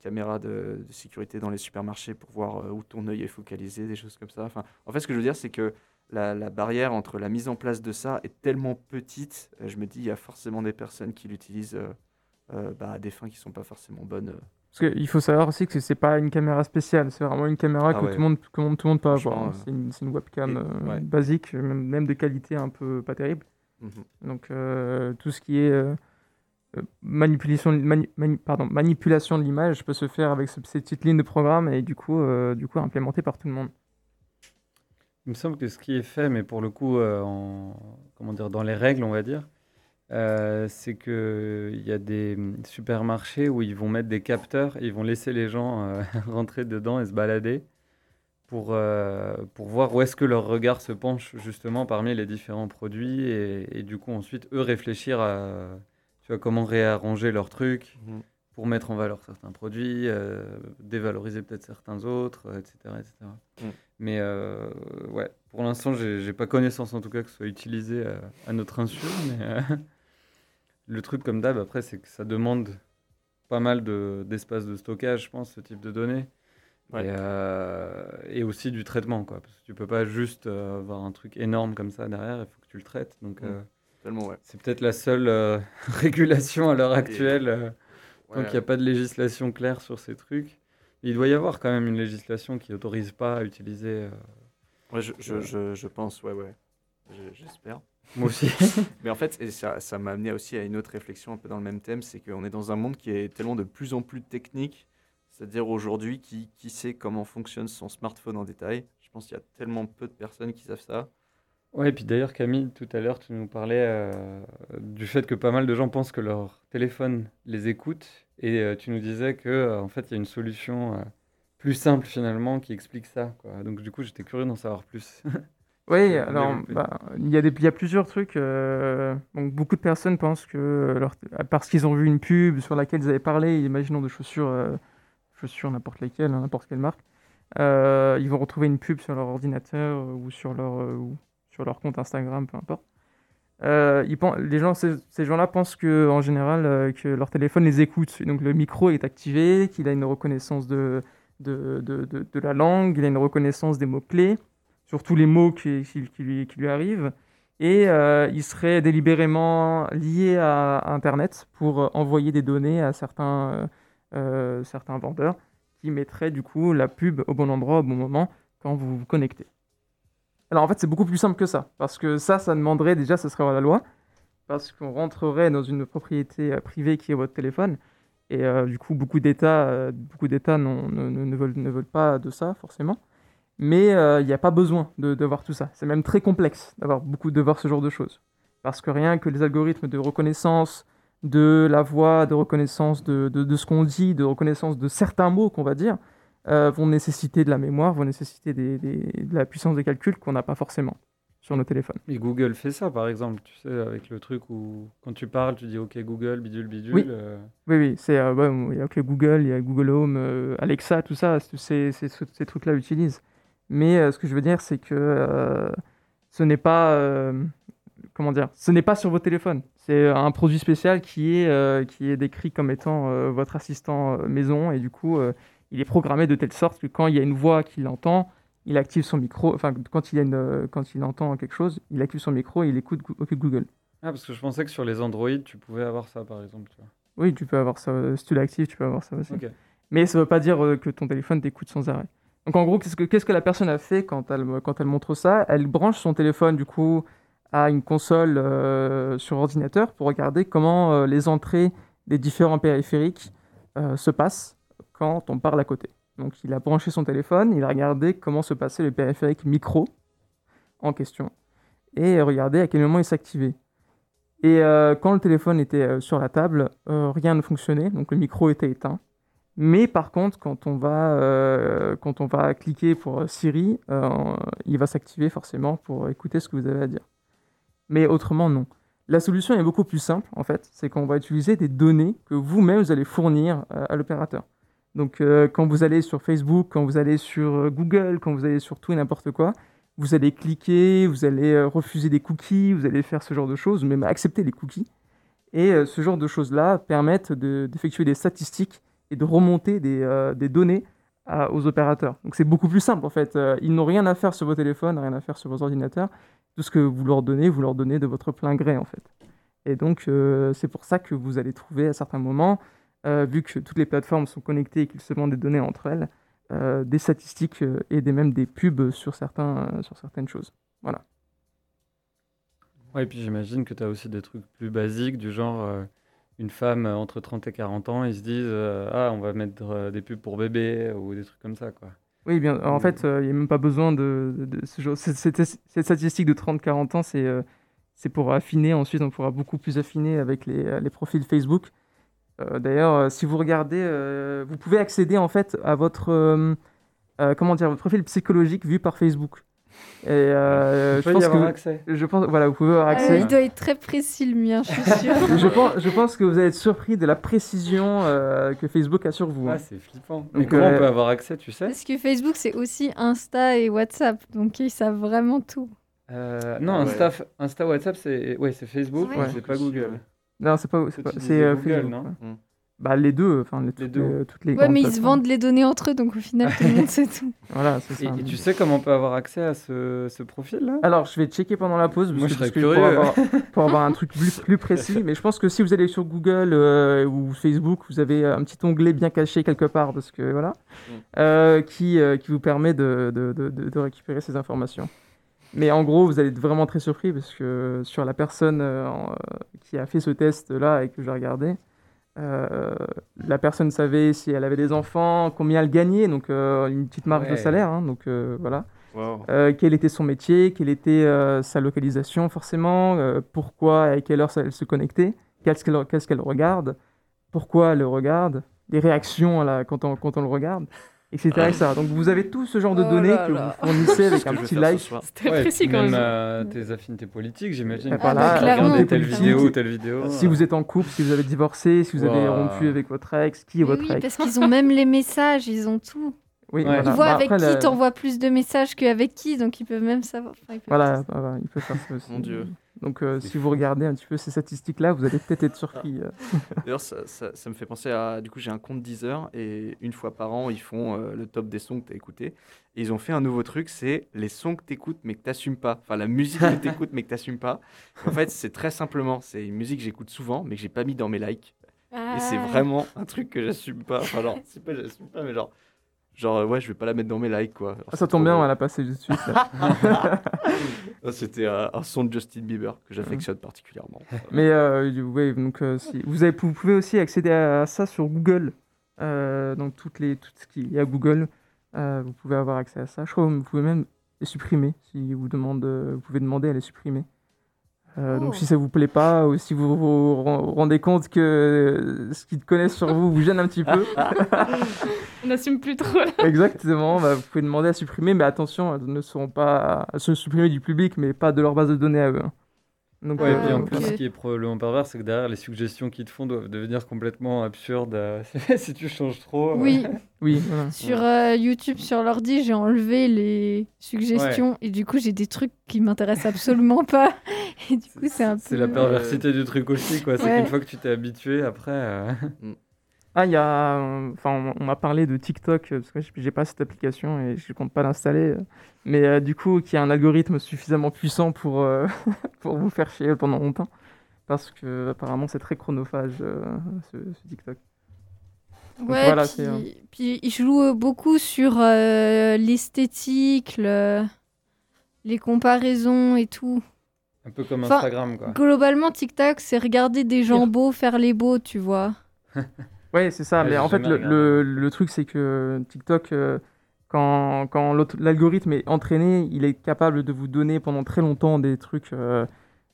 caméras de, sécurité dans les supermarchés pour voir où ton œil est focalisé, des choses comme ça. Enfin, en fait, ce que je veux dire, c'est que la, la, barrière entre la mise en place de ça est tellement petite, je me dis, il y a forcément des personnes qui l'utilisent bah, à des fins qui ne sont pas forcément bonnes. Parce qu'il faut savoir aussi que c'est pas une caméra spéciale, c'est vraiment une caméra ah que, tout le monde, tout le monde peut avoir. Hein. C'est une, webcam euh, basique, même, de qualité un peu pas terrible. Mhm. Donc euh, tout ce qui est euh, manipulation, pardon, manipulation de l'image peut se faire avec cette petite ligne de programme et du coup, du coup implémenté par tout le monde. Il me semble que ce qui est fait, mais pour le coup, en, comment dire, dans les règles, on va dire, euh, c'est qu'il y a des supermarchés où ils vont mettre des capteurs et ils vont laisser les gens euh, rentrer dedans et se balader pour, euh, pour voir où est-ce que leur regard se penche justement parmi les différents produits et, du coup ensuite eux réfléchir à tu vois, comment réarranger leurs trucs mmh. pour mettre en valeur certains produits, dévaloriser peut-être certains autres, etc. etc. Mmh. Mais ouais, pour l'instant, j'ai pas connaissance en tout cas que ce soit utilisé à, notre insu. Mais le truc, comme d'hab, après, c'est que ça demande pas mal d'espace de, stockage, je pense, ce type de données. Euh, et, aussi du traitement, quoi. Parce que tu peux pas juste euh, avoir un truc énorme comme ça derrière, il faut que tu le traites. Donc, mm. euh, c'est peut-être la seule régulation à l'heure actuelle. donc, il n'y a pas de législation claire sur ces trucs. Il doit y avoir quand même une législation qui autorise pas à utiliser. ouais, je, je, je, pense, ouais, ouais. J'espère. Moi aussi. Mais en fait, ça, ça m'a amené aussi à une autre réflexion un peu dans le même thème, c'est qu'on est dans un monde qui est tellement de plus en plus technique. C'est-à-dire aujourd'hui, qui, qui sait comment fonctionne son smartphone en détail Je pense qu'il y a tellement peu de personnes qui savent ça. Ouais, et puis d'ailleurs, Camille, tout à l'heure, tu nous parlais euh, du fait que pas mal de gens pensent que leur téléphone les écoute. Et euh, tu nous disais que euh, en fait, il y a une solution plus simple finalement qui explique ça. Quoi. Donc du coup, j'étais curieux d'en savoir plus. Oui, alors bah, il y, a des, y a plusieurs trucs. Euh, donc beaucoup de personnes pensent que leur, parce qu'ils ont vu une pub sur laquelle ils avaient parlé, imaginons de chaussures, euh, chaussures n'importe lesquelles, hein, n'importe quelle marque, euh, ils vont retrouver une pub sur leur ordinateur ou sur leur, ou sur leur compte Instagram, peu importe. ils pensent, les gens, ces, ces gens-là pensent que en général que leur téléphone les écoute. Donc le micro est activé, qu'il a une reconnaissance de, de, de, de, de la langue, il a une reconnaissance des mots-clés sur tous les mots qui, lui, arrivent. Et euh, il serait délibérément lié à Internet pour envoyer des données à certains, euh, euh, certains vendeurs qui mettraient du coup la pub au bon endroit au bon moment quand vous vous connectez. Alors en fait c'est beaucoup plus simple que ça, parce que ça, ça demanderait déjà, ce serait la loi, parce qu'on rentrerait dans une propriété privée qui est votre téléphone, et du coup beaucoup d'États beaucoup d'États ne veulent pas de ça forcément. Mais euh, il n'y a pas besoin de, voir tout ça. C'est même très complexe d'avoir beaucoup de voir ce genre de choses. Parce que rien que les algorithmes de reconnaissance de la voix, de reconnaissance de, ce qu'on dit, de reconnaissance de certains mots qu'on va dire, euh, vont nécessiter de la mémoire, vont nécessiter de la puissance de calcul qu'on n'a pas forcément sur nos téléphones. Et Google fait ça, par exemple, tu sais, avec le truc où quand tu parles, tu dis OK Google, bidule, bidule. Oui, euh. oui, oui, c'est il y a OK Google, il y a Google Home, Alexa, tout ça, ces trucs-là utilisent. Mais euh, ce que je veux dire, c'est que euh, ce n'est pas. euh, comment dire Ce n'est pas sur vos téléphones. C'est un produit spécial qui est, euh, qui est décrit comme étant euh, votre assistant euh, maison. Et du coup, il est programmé de telle sorte que quand il y a une voix qu'il entend, il active son micro. Enfin, quand il, y a une, quand il entend quelque chose, il active son micro et il écoute Google. Ah, parce que je pensais que sur les Android, tu pouvais avoir ça, par exemple. tu vois. Oui, tu peux avoir ça. Si tu l'actives, tu peux avoir ça aussi. Mais ça ne veut pas dire que ton téléphone t'écoute sans arrêt. Donc en gros, qu'est-ce que, la personne a fait quand elle, montre ça? Elle branche son téléphone du coup à une console euh, sur ordinateur pour regarder comment euh, les entrées des différents périphériques euh, se passent quand on parle à côté. Donc il a branché son téléphone, il a regardé comment se passait le périphérique micro en question et regardé à quel moment il s'activait. Et quand le téléphone était sur la table, rien ne fonctionnait, donc le micro était éteint. Mais par contre, quand on va, euh, quand on va cliquer pour Siri, euh, il va s'activer forcément pour écouter ce que vous avez à dire. Mais autrement, non. La solution est beaucoup plus simple, en fait. C'est qu'on va utiliser des données que vous-même, vous allez fournir euh, à l'opérateur. Donc, quand vous allez sur Facebook, quand vous allez sur Google, quand vous allez sur tout et n'importe quoi, vous allez cliquer, vous allez refuser des cookies, vous allez faire ce genre de choses, même accepter les cookies. Et ce genre de choses-là permettent de- d'effectuer des statistiques et de remonter des, euh, données aux opérateurs. Donc c'est beaucoup plus simple en fait. Euh, ils n'ont rien à faire sur vos téléphones, rien à faire sur vos ordinateurs. Tout ce que vous leur donnez, vous leur donnez de votre plein gré en fait. Et donc euh, c'est pour ça que vous allez trouver à certains moments, vu que toutes les plateformes sont connectées et qu'ils se vendent des données entre elles, des statistiques et des, même des pubs sur, certains, sur certaines choses. Voilà. Et puis j'imagine que tu as aussi des trucs plus basiques, du genre une femme entre 30 et 40 ans, ils se disent euh, Ah, on va mettre euh, des pubs pour bébé ou des trucs comme ça, quoi. Oui, bien. En fait, euh, il n'y a même pas besoin de, de- de ce genre. Cette, cette- cette statistique de 30-40 ans, c'est euh, c'est pour affiner. Ensuite, on pourra beaucoup plus affiner avec les, les profils Facebook. D'ailleurs, si vous regardez, vous pouvez accéder en fait à votre comment dire, votre profil psychologique vu par Facebook. Et euh, Tu je y pense avoir que accès. je pense, voilà, vous pouvez avoir Euh, accès. il doit être très précis le mien, je suis sûre. je, pense, je pense que vous allez être surpris de la précision euh, que Facebook a sur vous. hein. Ah, c'est flippant. Mais comment euh, on peut avoir accès, tu sais? Parce que Facebook, c'est aussi Insta et WhatsApp, donc ils savent vraiment tout. Euh, Non, ouais. Insta, Insta, WhatsApp, c'est ouais, c'est Facebook, Ouais. c'est pas Google. Non, c'est pas, pas- Google, Facebook. non? ouais. Mm. Bah les deux, enfin les, toutes deux. les- toutes les Ouais, mais ils se vendent les données entre eux, donc au final, tout le monde sait tout. Voilà, c'est Et, ça. et tu sais comment on peut avoir accès à ce, ce profil-là? Alors, je vais checker pendant la pause, parce Moi, que- je parce serais que pour, curieux. avoir, pour avoir un truc plus, plus précis. Mais je pense que si vous allez sur Google euh, ou Facebook, vous avez un petit onglet bien caché quelque part, parce que voilà, Mm. euh, qui, euh, qui vous permet de, de, de, de- de récupérer ces informations. Mais en gros, vous allez être vraiment très surpris, parce que sur la personne euh, euh, qui a fait ce test-là et que j'ai regardé, euh, la personne savait si elle avait des enfants, combien elle gagnait, donc euh, une petite marge de salaire, hein, donc euh, voilà. Wow. Quel était son métier, quelle était sa localisation forcément, pourquoi et à quelle heure elle se connectait, qu'est-ce qu'elle regarde, pourquoi elle le regarde, les réactions là, quand, on, quand on le regarde, etc., etc. Donc vous avez tout ce genre de Oh données là que là. vous fournissez avec un petit like. très Ouais, précis quand même euh, tes affinités politiques, j'imagine. Ah, bah, clairement. regarder telle vidéo, telle vidéo. Si vous êtes en couple, si vous avez divorcé, si vous avez rompu avec votre ex, qui est votre oui, ex. parce qu'ils ont même les messages, ils ont tout. Oui, Ouais. voilà. Ils voient Bah, avec après, qui la- t'envoies plus de messages qu'avec qui, donc ils peuvent même savoir. Enfin, ils peuvent Voilà, voilà, il peut faire ça aussi. Mon Dieu. Donc euh, si vous regardez un petit peu ces statistiques-là, vous allez peut-être être surpris. euh. D'ailleurs, ça, ça- ça me fait penser à. Du coup, j'ai un compte Deezer et une fois par an, ils font euh, le top des sons que tu as écoutés. Et ils ont fait un nouveau truc c'est les sons que tu écoutes mais que tu n'assumes pas. Enfin, la musique que tu écoutes mais que tu n'assumes pas. En fait, c'est très simplement c'est une musique que j'écoute souvent mais que j'ai pas mis dans mes likes. Et c'est Ah. vraiment un truc que j'assume pas. Enfin, genre, c'est pas j'assume pas, mais genre. Genre, euh, ouais, je vais pas la mettre dans mes likes quoi. Alors, Ah, ça tombe bien, on drôle. va la passer de suite. Ah, C'était euh, un son de Justin Bieber que j'affectionne particulièrement. Mais euh, ouais, donc euh, si, vous, avez, vous pouvez aussi accéder à ça sur Google. Euh, donc toutes les, tout ce qui est à Google, euh, vous pouvez avoir accès à ça. Je crois que vous pouvez même les supprimer si vous demande, vous pouvez demander à les supprimer. Euh, Oh. Donc si ça vous plaît pas ou si vous vous ren- rendez compte que ce qu'ils connaissent sur vous vous gêne un petit peu, On n'assume plus trop là. exactement, bah, vous pouvez demander à supprimer, mais attention, elles ne seront pas, elles seront supprimées du public, mais pas de leur base de données à eux. hein. Donc, Ouais, et puis en plus, ce qui est probablement pervers, c'est que derrière, les suggestions qu'ils te font doivent devenir complètement absurdes euh, si tu changes trop. euh. Oui, Oui, voilà. sur euh, YouTube, sur l'ordi, j'ai enlevé les suggestions et du coup, j'ai des trucs qui m'intéressent absolument pas. Et du coup, c'est un peu. C'est la perversité du truc aussi, quoi. C'est Ouais. qu'une fois que tu t'es habitué, après. Ah, il y a. euh, Enfin, on- m'a parlé de TikTok, euh, parce que j'ai- pas cette application et je compte pas l'installer. euh, Mais euh, du coup, qui a un algorithme suffisamment puissant pour, euh, pour vous faire chier pendant longtemps. Parce que apparemment, c'est très chronophage, euh, ce, ce TikTok. Donc Ouais, voilà, puis, c'est, euh, puis il joue beaucoup sur euh, l'esthétique, le- les comparaisons et tout. un peu comme Enfin, Instagram, quoi. Globalement, TikTok, c'est regarder des gens beaux faire les beaux, tu vois. Ouais, c'est ça. Ouais, mais en fait, le, le, le truc, c'est que TikTok, euh, quand, quand l'algorithme est entraîné, il est capable de vous donner pendant très longtemps des trucs euh,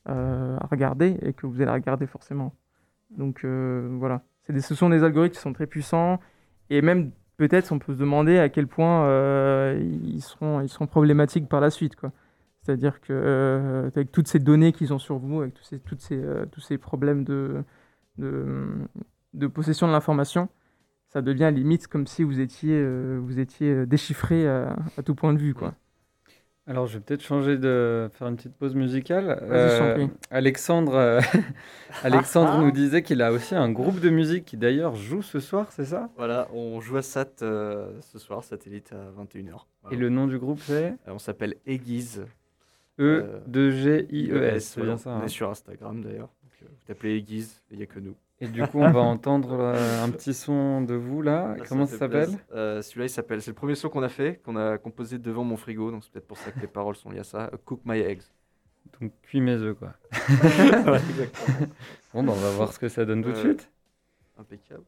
euh, à regarder et que vous allez regarder forcément. Donc euh, voilà. Des, ce sont des algorithmes qui sont très puissants et même peut-être on peut se demander à quel point euh, ils, seront, ils seront problématiques par la suite. quoi. C'est-à-dire que euh, avec toutes ces données qu'ils ont sur vous, avec tous ces, toutes ces, euh, tous ces problèmes de, de, de possession de l'information, ça devient limite comme si vous étiez, euh, vous étiez euh, déchiffré à, à tout point de vue. Quoi. Alors, je vais peut-être changer de faire une petite pause musicale. Prie. Alexandre, euh, Alexandre nous disait qu'il a aussi un groupe de musique qui d'ailleurs joue ce soir, c'est ça? Voilà, on joue à SAT euh, ce soir, satellite à 21h. Et le nom du groupe c'est? On s'appelle Aiguise. E 2 G I E S. C'est voilà. bien ça. On hein est sur Instagram d'ailleurs. Euh, vous tapez Aiguise, il n'y a que nous. Et du coup, on va entendre euh, un petit son de vous là. Ah, Comment ça s'appelle. Euh, Celui-là, il s'appelle. C'est le premier son qu'on a fait, qu'on a composé devant mon frigo. Donc c'est peut-être pour ça que les paroles sont liées à ça. Cook my eggs. Donc, cuis mes œufs quoi. Exactement. Bon, bah, on va voir ce que ça donne tout de Ouais. suite. Impeccable.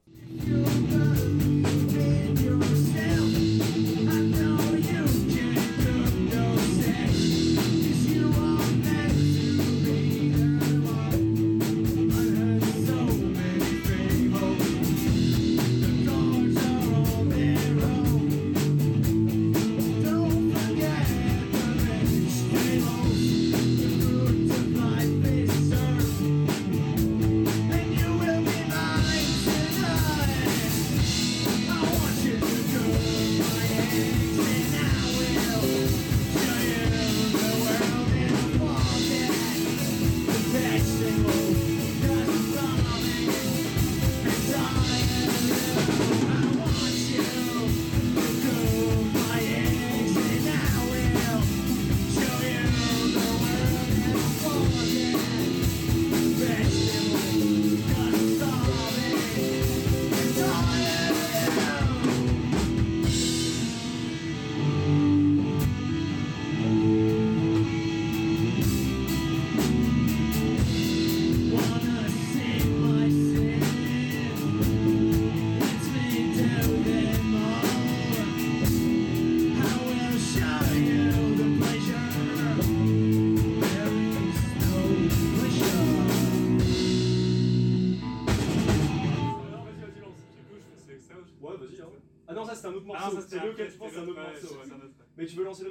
Tu veux lancer le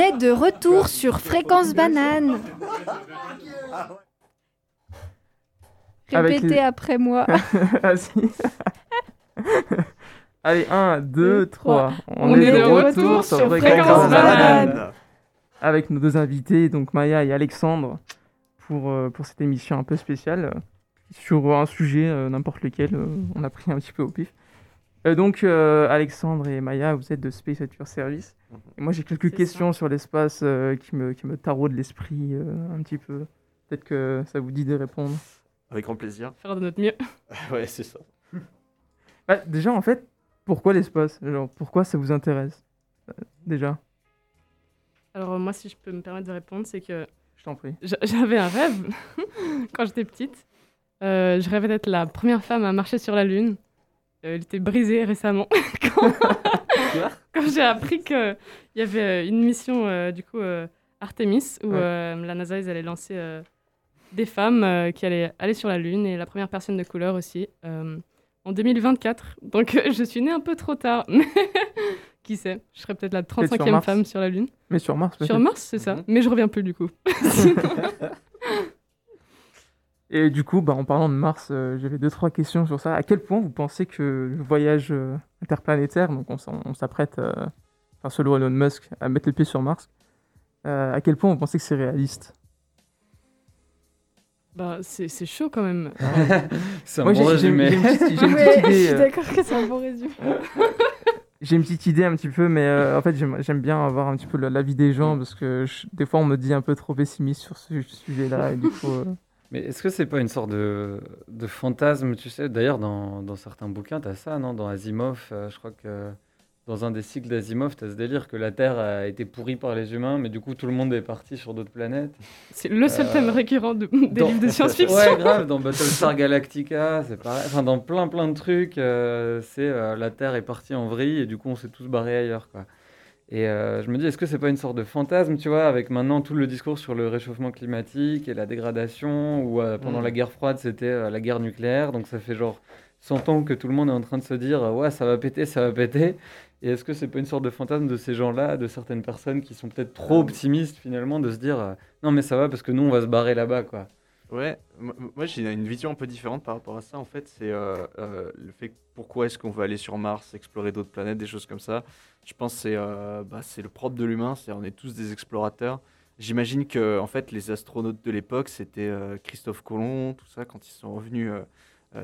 est de retour sur Fréquence Banane. Répétez les- après moi. Ah. Allez, 1, 2, Deux, 3. On est de retour sur Fréquence Banane. Avec nos deux invités, donc Maya et Alexandre, pour, euh, pour cette émission un peu spéciale, euh, sur un sujet, euh, n'importe lequel, euh, on a pris un petit peu au pif. Donc, Alexandre et Maya, vous êtes de Space at Your Service. Et moi, j'ai quelques questions sur l'espace euh, qui, me, qui me taraudent l'esprit euh, un petit peu. Peut-être que ça vous dit de répondre. Avec grand plaisir. Faire de notre mieux. ouais, c'est ça. Bah, déjà, en fait, pourquoi l'espace? Genre, Pourquoi ça vous intéresse? Euh, Déjà, Alors, moi, si je peux me permettre de répondre, c'est que je t'en prie. j'a- j'avais un rêve quand j'étais petite. Euh, je rêvais d'être la première femme à marcher sur la Lune. Euh, il était brisé récemment quand, quand j'ai appris qu'il y avait euh, une mission, euh, du coup, euh, Artemis, où Ouais. la NASA, ils allaient lancer des femmes qui allaient aller sur la Lune et la première personne de couleur aussi, en 2024. Donc, euh, je suis née un peu trop tard, mais qui sait, je serais peut-être la Peut-être sur 35e Mars. femme sur la Lune. Mais sur Mars, Sur. Mars, c'est ça, Mhm. mais je reviens plus du coup. Et du coup, bah, en parlant de Mars, euh, j'avais deux, trois questions sur ça. À quel point vous pensez que le voyage euh, interplanétaire, donc on, on s'apprête, euh, enfin selon Elon Musk, à mettre le pied sur Mars, euh, à quel point vous pensez que c'est réaliste? Bah, c'est c'est chaud quand même. C'est un Moi, bon résumé. je idée. suis d'accord que c'est un bon résumé. J'ai une petite idée un petit peu, mais euh, en fait, j'aime bien avoir un petit peu la- l'avis des gens parce que je- des fois, on me dit un peu trop pessimiste sur ce sujet-là. Et du coup, euh, Mais est-ce que c'est pas une sorte de, de fantasme, tu sais? D'ailleurs, dans, dans certains bouquins, tu as ça, non? Dans Asimov, euh, je crois que dans un des cycles d'Asimov, tu as ce délire que la Terre a été pourrie par les humains, mais du coup, tout le monde est parti sur d'autres planètes. C'est le seul Euh, thème récurrent de- des dans- livres de science-fiction. Ouais, grave, dans Battlestar Galactica, c'est pareil. Enfin, dans plein plein de trucs, euh, c'est euh, la Terre est partie en vrille et du coup, on s'est tous barrés ailleurs, quoi. Et euh, je me dis, est-ce que c'est pas une sorte de fantasme, tu vois, avec maintenant tout le discours sur le réchauffement climatique et la dégradation, ou euh, pendant Mm. la guerre froide, c'était euh, la guerre nucléaire, donc ça fait genre 100 ans que tout le monde est en train de se dire, ouais, ça va péter, ça va péter. Et est-ce que c'est pas une sorte de fantasme de ces gens-là, de certaines personnes qui sont peut-être trop optimistes finalement, de se dire, non mais ça va parce que nous, on va se barrer là-bas, quoi. Ouais, moi j'ai une vision un peu différente par rapport à ça. En fait, c'est euh, euh, le fait pourquoi est-ce qu'on veut aller sur Mars, explorer d'autres planètes, des choses comme ça. Je pense que c'est euh, bah, le propre de l'humain, c'est on est tous des explorateurs. J'imagine que en fait les astronautes de l'époque c'était euh, Christophe Colomb, tout ça quand ils sont revenus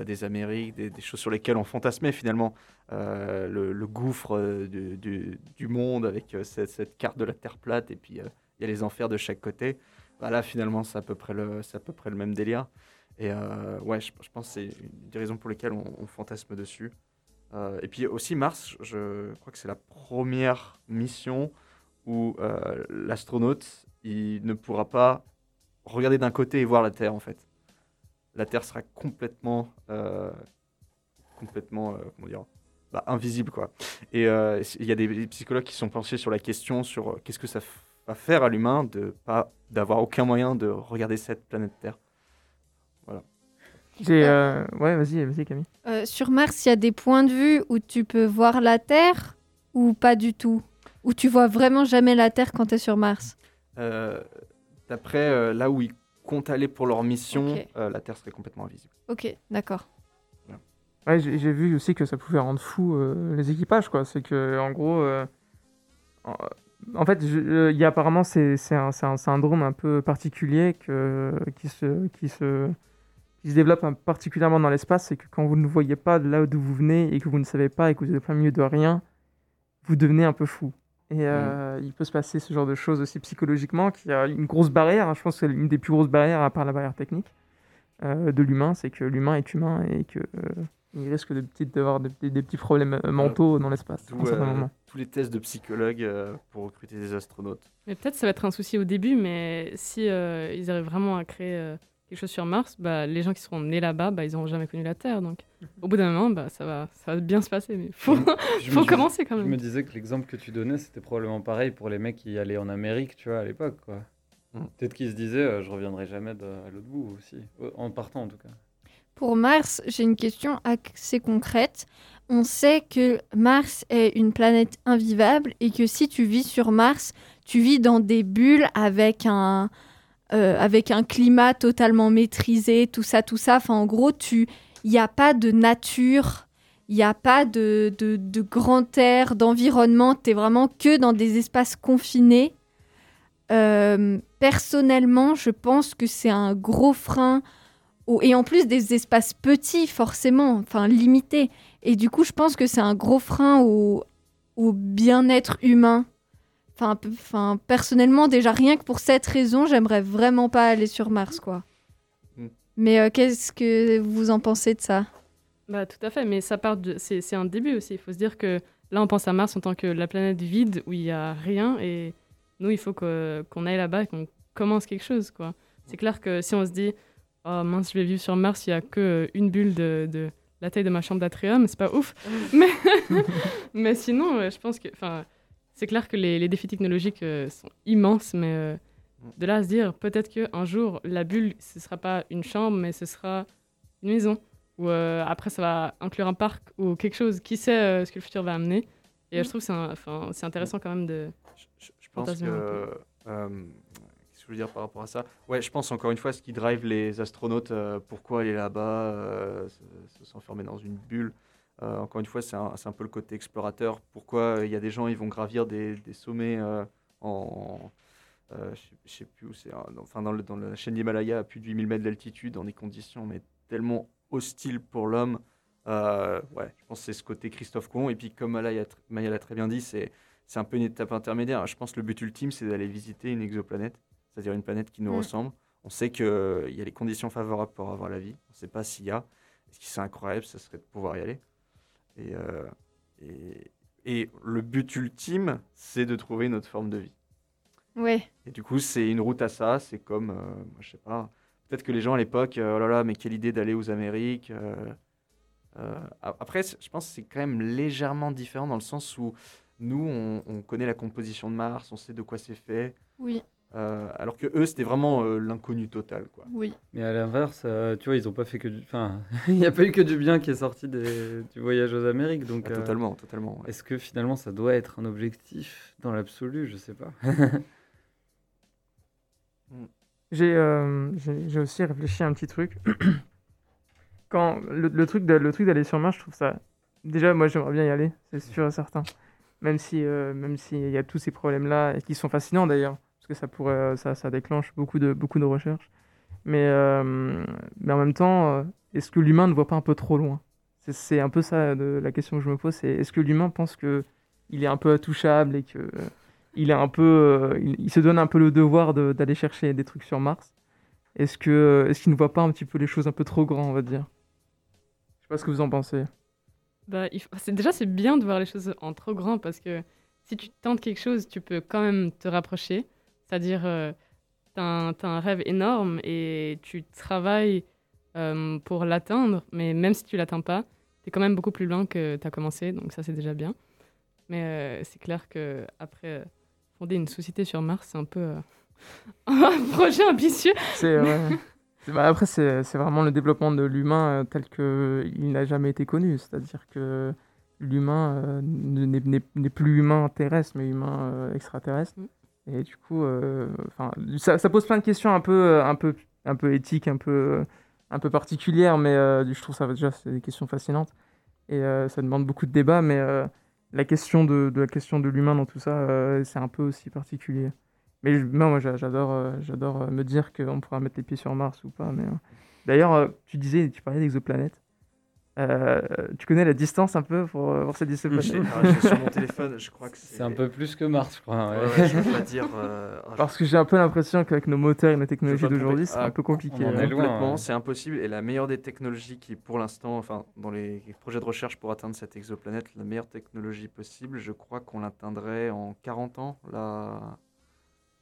des Amériques, des, choses sur lesquelles on fantasmait finalement le, gouffre du, monde avec cette, carte de la Terre plate et puis il y a les enfers de chaque côté. Bah là, finalement, c'est à peu près le, même délire. Et euh, ouais, je, pense que c'est une des raisons pour lesquelles on, fantasme dessus. Euh, et puis aussi Mars, je, crois que c'est la première mission où euh, l'astronaute il ne pourra pas regarder d'un côté et voir la Terre en fait. La Terre sera complètement, complètement, comment dire, bah, invisible quoi. Et il y a des, psychologues qui sont penchés sur la question sur qu'est-ce que ça f- va faire à l'humain de pas d'avoir aucun moyen de regarder cette planète Terre. j'ai. euh, Ouais, vas-y, vas-y, Camille. Euh, sur Mars, il y a des points de vue où tu peux voir la Terre ou pas du tout? Où tu vois vraiment jamais la Terre quand tu es sur Mars? Euh, D'après euh, là où ils comptent aller pour leur mission, euh, la Terre serait complètement invisible. Ok, d'accord. Ouais, j'ai j'ai vu aussi que ça pouvait rendre fou euh, les équipages, quoi. C'est que, en gros, euh, en, fait, euh, il y a apparemment c'est c'est un, un syndrome un peu particulier que, qui se qui se qui se développe un- particulièrement dans l'espace, c'est que quand vous ne voyez pas de là d'où vous venez et que vous ne savez pas et que vous êtes au plein milieu de rien, vous devenez un peu fou. Et euh, il peut se passer ce genre de choses aussi psychologiquement, qui a une grosse barrière. hein. je pense que c'est l'une des plus grosses barrières, à part la barrière technique, euh, de l'humain, c'est que l'humain est humain et que euh, il risque de petites- d'avoir des, petits- des petits problèmes euh, mentaux dans l'espace. euh, moment. tous les tests de psychologues euh, pour recruter des astronautes. Mais peut-être ça va être un souci au début, mais si euh, ils arrivent vraiment à créer euh, quelque chose sur Mars, bah, les gens qui seront nés là-bas, bah, ils n'auront jamais connu la Terre. Donc au bout d'un moment, bah, ça, va, ça va bien se passer. Mais faut, Je faut me- commencer quand Je même. me disais que l'exemple que tu donnais, c'était probablement pareil pour les mecs qui allaient en Amérique, tu vois, à l'époque, quoi. Mm. Peut-être qu'ils se disaient, euh, je reviendrai jamais de- à l'autre bout aussi, Euh, en partant en tout cas. Pour Mars, j'ai une question assez concrète. on sait que Mars est une planète invivable et que si tu vis sur Mars, tu vis dans des bulles avec un, euh, avec un climat totalement maîtrisé, tout ça, tout ça. En gros, il n'y a pas de nature, il n'y a pas de, de, de grand air, d'environnement. Tu es vraiment que dans des espaces confinés. Euh, personnellement, je pense que c'est un gros frein. Et en plus des espaces petits, forcément, enfin limités. Et du coup, je pense que c'est un gros frein au, au bien-être humain. Enfin, enfin, personnellement, déjà rien que pour cette raison, j'aimerais vraiment pas aller sur Mars, quoi. Mm. Mais euh, qu'est-ce que vous en pensez de ça? Bah, tout à fait, mais ça part de... c'est c'est un début aussi. Il faut se dire que là, on pense à Mars en tant que la planète vide où il n'y a rien et nous, il faut que- qu'on aille là-bas et qu'on commence quelque chose. quoi. C'est clair que si on se dit, oh mince, je vais vivre sur Mars, il n'y a que euh, une bulle de, de la taille de ma chambre d'atrium, c'est pas ouf. mais, mais sinon, euh, je pense que. enfin, C'est clair que les, les défis technologiques euh, sont immenses, mais euh, de là à se dire, peut-être qu'un jour, la bulle, ce sera pas une chambre, mais ce sera une maison ou euh, après ça va inclure un parc ou quelque chose. Qui sait euh, ce que le futur va amener Et je trouve que c'est un- enfin, c'est intéressant quand même de. Je, je- je pense que. Euh, je veux dire par rapport à ça Ouais, je pense encore une fois, ce qui drive les astronautes, euh, pourquoi aller là-bas, euh, se- se s'enfermer dans une bulle. Euh, encore une fois, c'est un, un peu le côté explorateur. Pourquoi euh, il y a des gens, ils vont gravir des, sommets en. je sais- plus où c'est. hein, Enfin, dans, le, dans la chaîne d'Himalaya à plus de 8000 mètres d'altitude, dans des conditions mais tellement hostiles pour l'homme. Ouais, je pense que c'est ce côté Christophe Colomb. Et puis, comme Maya, l'a très bien dit, c'est un peu une étape intermédiaire. Je pense que le but ultime, c'est d'aller visiter une exoplanète, c'est-à-dire une planète qui nous Mm. ressemble. On sait qu'il y a les conditions favorables pour avoir la vie. On ne sait pas s'il y a. Ce qui serait incroyable, ce serait de pouvoir y aller. Et, euh, et, et le but ultime, c'est de trouver une autre forme de vie. Ouais. Et du coup, c'est une route à ça. C'est comme, euh, moi, je sais pas, peut-être que les gens à l'époque, euh, oh là là, mais quelle idée d'aller aux Amériques. euh, euh, après, je pense que c'est quand même légèrement différent dans le sens où nous, on, on connaît la composition de Mars, on sait de quoi c'est fait. Oui, euh, alors que eux, c'était vraiment euh, l'inconnu total, quoi. oui. Mais à l'inverse, euh, tu vois, ils ont pas fait que du. Enfin, il n'y a pas eu que du bien qui est sorti des- du voyage aux Amériques. Donc, Ah, euh, totalement, totalement. ouais. est-ce que finalement ça doit être un objectif dans l'absolu? Je sais pas. J'ai euh, j'ai- aussi réfléchi à un petit truc. Quand le, le truc de- le truc d'aller sur Mars, je trouve ça. Déjà, moi, j'aimerais bien y aller, c'est sûr et certain. Même si, euh, même s'il y a tous ces problèmes-là, et qui sont fascinants d'ailleurs, parce que ça pourrait, euh, ça, déclenche beaucoup de, recherches. Mais, euh, mais en même temps, euh, est-ce que l'humain ne voit pas un peu trop loin? C'est- un peu ça la question que je me pose. Est-ce que l'humain pense que il est un peu intouchable et que il est un peu, il, se donne un peu le devoir de- d'aller chercher des trucs sur Mars? Est-ce que, est-ce qu'il ne voit pas un petit peu les choses un peu trop grand, on va dire? Je sais pas ce que vous en pensez. Bah, il faut- Déjà, c'est bien de voir les choses en trop grand parce que si tu tentes quelque chose, tu peux quand même te rapprocher. C'est-à-dire, euh, tu as, un rêve énorme et tu travailles euh, pour l'atteindre, mais même si tu l'atteins pas, tu es quand même beaucoup plus loin que tu as commencé, donc ça, c'est déjà bien. Mais euh, c'est clair que après euh, fonder une société sur Mars, c'est un peu un projet ambitieux. C'est ouais. Bah, après c'est vraiment le développement de l'humain tel que il n'a jamais été connu, c'est-à-dire que l'humain euh, ne- n'est plus humain terrestre mais humain euh, extraterrestre. Et du coup, euh, enfin, ça, pose plein de questions un peu, euh, un peu, un peu éthiques, un peu, un peu particulières, mais euh, je trouve ça déjà c'est des questions fascinantes et euh, ça demande beaucoup de débats, mais euh, la question de, l'humain dans tout ça, euh, c'est un peu aussi particulier. Mais je- moi, moi, j'a- j'adore, euh, euh, me dire qu'on pourra mettre les pieds sur Mars ou pas. Mais euh, d'ailleurs, euh, tu disais, tu parlais d'exoplanètes. Euh, tu connais la distance un peu pour euh, voir cette exoplanète Ah, j'ai sur mon téléphone, je crois que c'est. C'est un peu plus que Mars, je crois. Ouais, ouais. ouais, je veux pas dire. euh, ah, Parce que j'ai un peu l'impression qu'avec nos moteurs et nos technologies d'aujourd'hui, c'est Ah, un peu compliqué. on en hein. est loin, Complètement, ouais. c'est impossible. Et la meilleure des technologies qui, pour l'instant, enfin, dans les projets de recherche pour atteindre cette exoplanète, la meilleure technologie possible, je crois qu'on l'atteindrait en 40 ans. La,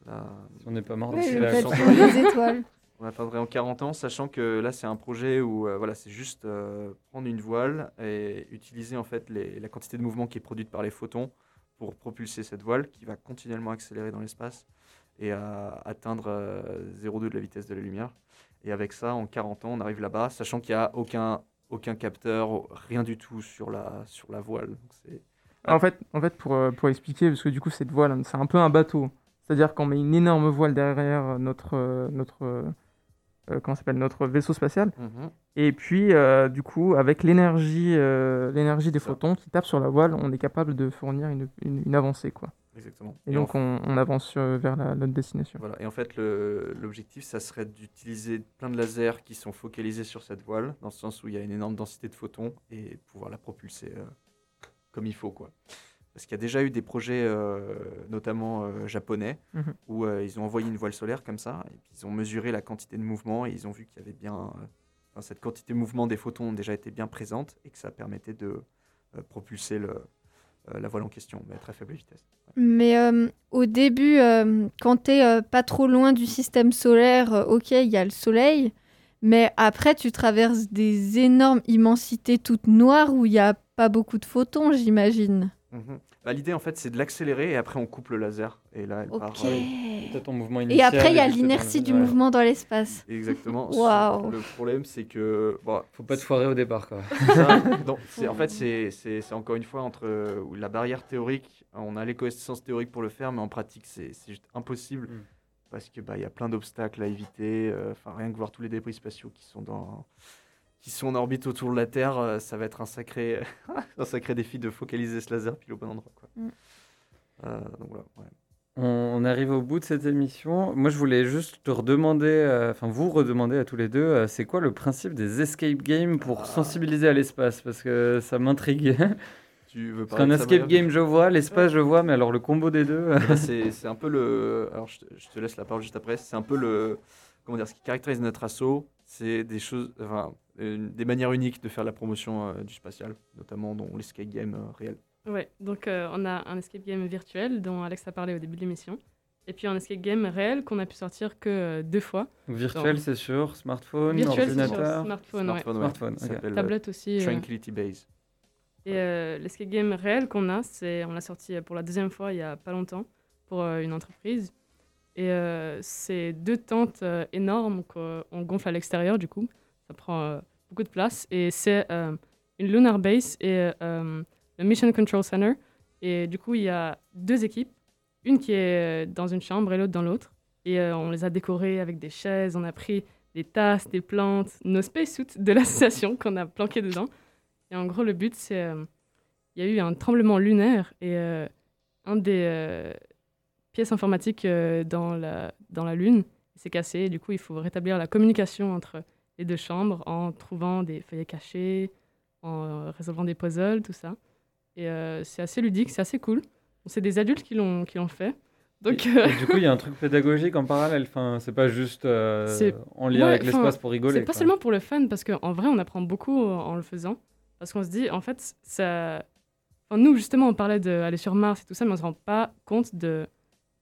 la- Si on n'est pas mort Oui, d'ici là. des étoiles. on l'atteindrait en 40 ans, sachant que là, c'est un projet où euh, voilà, c'est juste euh, prendre une voile et utiliser en fait la quantité de mouvement qui est produite par les photons pour propulser cette voile qui va continuellement accélérer dans l'espace et atteindre euh, 0,2 de la vitesse de la lumière. Et avec ça, en 40 ans, on arrive là-bas, sachant qu'il n'y a aucun aucun capteur, rien du tout sur la, sur la voile. Donc, c'est- En fait, en fait pour, euh, pour expliquer, parce que du coup, cette voile, c'est un peu un bateau. C'est-à-dire qu'on met une énorme voile derrière notre, euh, notre, euh, euh, comment ça s'appelle, notre vaisseau spatial. Mhm. Et puis, euh, du coup, avec l'énergie euh, l'énergie des photons qui tapent sur la voile, on est capable de fournir une, une, une avancée. Quoi. Exactement. Et, Et donc, en- on, on avance euh, vers la, notre destination. Voilà. Et en fait, l'objectif, ça serait d'utiliser plein de lasers qui sont focalisés sur cette voile, dans le sens où il y a une énorme densité de photons, et pouvoir la propulser euh, comme il faut. Quoi. Parce qu'il y a déjà eu des projets, euh, notamment euh, japonais, Mhm. où euh, ils ont envoyé une voile solaire comme ça, et puis ils ont mesuré la quantité de mouvement, et ils ont vu qu'il y avait bien... enfin, cette quantité de mouvement des photons déjà été bien présente, et que ça permettait de propulser le, euh, la voile en question, mais à très faible vitesse. Mais euh, au début, euh, quand tu es pas trop loin du système solaire, ok, il y a le soleil. Mais après, tu traverses des énormes immensités toutes noires où il n'y a pas beaucoup de photons, j'imagine. Mhm. Bah, L'idée, en fait, c'est de l'accélérer, et après, on coupe le laser, et là, elle part... Euh, Peut-être en mouvement Et après, il y a l'inertie du ouais. mouvement dans l'espace. Exactement. Le problème, c'est que. Bon, Faut pas te foirer au départ, quoi. ça, en fait, c'est encore une fois entre euh, la barrière théorique. On a les connaissances théoriques pour le faire, mais en pratique, c'est juste impossible Mm. parce que bah, il y a plein d'obstacles à éviter. euh, Enfin, rien que voir tous les débris spatiaux qui sont dans qui sont en orbite autour de la Terre, euh, ça va être un sacré, un sacré défi de focaliser ce laser pile au bon endroit. Quoi. Mm. Euh, donc voilà, ouais. On, arrive au bout de cette émission. Moi, je voulais juste te redemander, euh, enfin vous redemander à tous les deux, euh, c'est quoi le principe des escape games pour Ah. sensibiliser à l'espace? Parce que ça m'intrigue. Tu veux Parce parler qu'un de ça, escape game, je vois, l'espace, je vois, mais alors le combo des deux. Et là, c'est c'est un peu le. Alors, je te, je te laisse la parole juste après. C'est un peu le. Comment dire Ce qui caractérise notre assaut, c'est des choses. Enfin, des manières uniques de faire la promotion euh, du spatial, notamment dans l'escape game euh, réel. Ouais, donc euh, on a un escape game virtuel dont Alex a parlé au début de l'émission. Et puis un escape game réel qu'on a pu sortir que euh, deux fois. Donc, virtuel, c'est sur smartphone, Virtuel, c'est sur ordinateur. smartphone, ouais. Smartphone, ouais. Smartphone, Ça Tablette aussi. euh. Tranquility Base. Et euh, l'escape game réel qu'on a, c'est on l'a sorti pour la deuxième fois il y a pas longtemps pour euh, une entreprise. Et euh, c'est deux tentes euh, énormes qu'on on gonfle à l'extérieur du coup. Ça prend euh, beaucoup de place. Et c'est euh, une lunar base et euh, le Mission Control Center. Et du coup, il y a deux équipes, une qui est dans une chambre et l'autre dans l'autre. Et euh, on les a décorées avec des chaises, on a pris des tasses, des plantes, nos spacesuits de l'association qu'on a planqués dedans. Et en gros, le but, c'est. euh, Il y a eu un tremblement lunaire et euh, un des euh, pièces informatiques euh, dans, la, dans la Lune s'est cassé. Et du coup, il faut rétablir la communication entre les deux chambres en trouvant des feuillets cachés, en euh, résolvant des puzzles, tout ça. Et euh, c'est assez ludique, c'est assez cool. C'est des adultes qui l'ont fait. Donc, euh, Et du coup, il y a un truc pédagogique en parallèle. Enfin, c'est pas juste euh, en lien Ouais, avec l'espace pour rigoler. C'est pas seulement pour le fun, parce qu'en vrai, on apprend beaucoup euh, en le faisant. Parce qu'on se dit, en fait, ça. Enfin, nous, justement, on parlait d'aller sur Mars et tout ça, mais on se rend pas compte de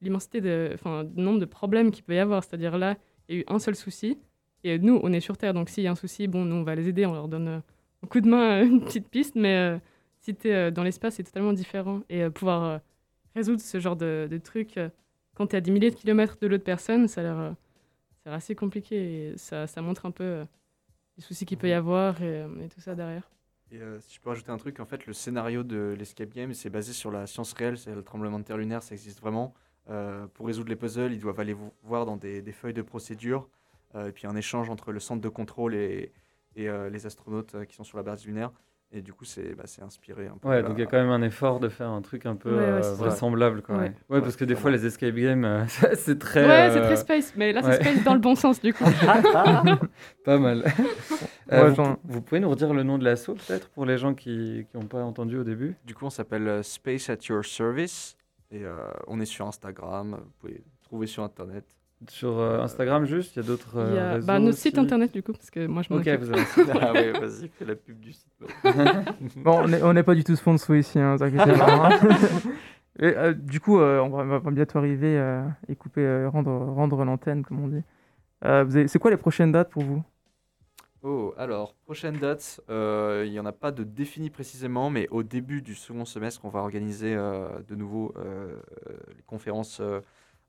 l'immensité, de... enfin, du nombre de problèmes qu'il peut y avoir. C'est-à-dire là, il y a eu un seul souci, et nous, on est sur Terre, donc s'il y a un souci, bon, nous, on va les aider, on leur donne euh, un coup de main, euh, une petite piste, mais euh, si tu es dans l'espace, c'est totalement différent. Et euh, pouvoir euh, résoudre ce genre de, de trucs euh, quand tu es à des milliers de kilomètres de l'autre personne, ça a l'air. euh, c'est assez compliqué et ça, ça montre un peu euh, les soucis qu'il peut y avoir et, euh, et tout ça derrière. Et euh, si je peux rajouter un truc, en fait, le scénario de l'escape game, c'est basé sur la science réelle, c'est le tremblement de terre lunaire, ça existe vraiment. Euh, pour résoudre les puzzles, ils doivent aller vo- voir dans des, des feuilles de procédure, euh, et puis un échange entre le centre de contrôle et, et euh, les astronautes euh, qui sont sur la base lunaire. Et du coup, c'est bah, inspiré un peu. Ouais, donc il y a quand même un effort de faire un truc un peu Ouais, euh, vraisemblable. Quoi, Ouais. ouais. Ouais, parce que des fois, les escape games, euh, c'est très. ouais, c'est euh, très space, mais là, c'est ouais. space dans le bon sens du coup. Pas mal. Ouais, Euh, vous, pouvez nous redire le nom de l'assaut, peut-être, pour les gens qui n'ont pas entendu au début? Du coup, on s'appelle euh, Space at Your Service, et euh, on est sur Instagram, vous pouvez trouver sur Internet. Sur euh, Instagram, juste Il y a d'autres. Il y a euh, réseaux bah, notre site aussi internet du coup, parce que moi je m'en Ok, vous avez ah ouais, vas-y, fais la pub du site. Bon, on n'est on n'est pas du tout sponsor ici, hein, pas. hein. Et, euh, du coup, euh, on, va, on va bientôt arriver euh, et couper, euh, rendre, rendre l'antenne, comme on dit. Euh, vous avez- C'est quoi les prochaines dates pour vous? Oh, alors, prochaine date, euh, il n'y en a pas de définie précisément, mais au début du second semestre, on va organiser euh, de nouveau les conférences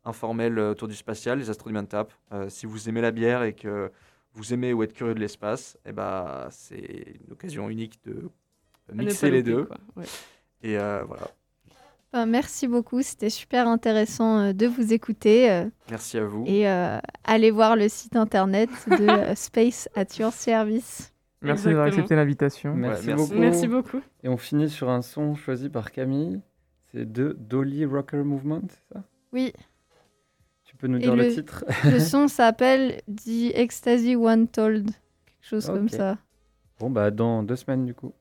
euh, informelles autour du spatial, les astronomes tapent. Euh, si vous aimez la bière et que vous aimez ou être curieux de l'espace, eh ben, c'est une occasion unique de euh, mixer les deux. quoi. Ouais. Et euh, voilà, Ben, merci beaucoup, c'était super intéressant euh, de vous écouter. euh, merci à vous. et euh, allez voir le site internet de euh, Space at Your Service. Merci d'avoir accepté l'invitation. Merci, merci. beaucoup. Merci beaucoup. Et on finit sur un son choisi par Camille. C'est de Dolly Rocker Movement, c'est ça? Oui, peux nous dire le, le- titre? le son s'appelle The Ecstasy One Told, quelque chose comme ça. Bon, bah, dans deux semaines, du coup.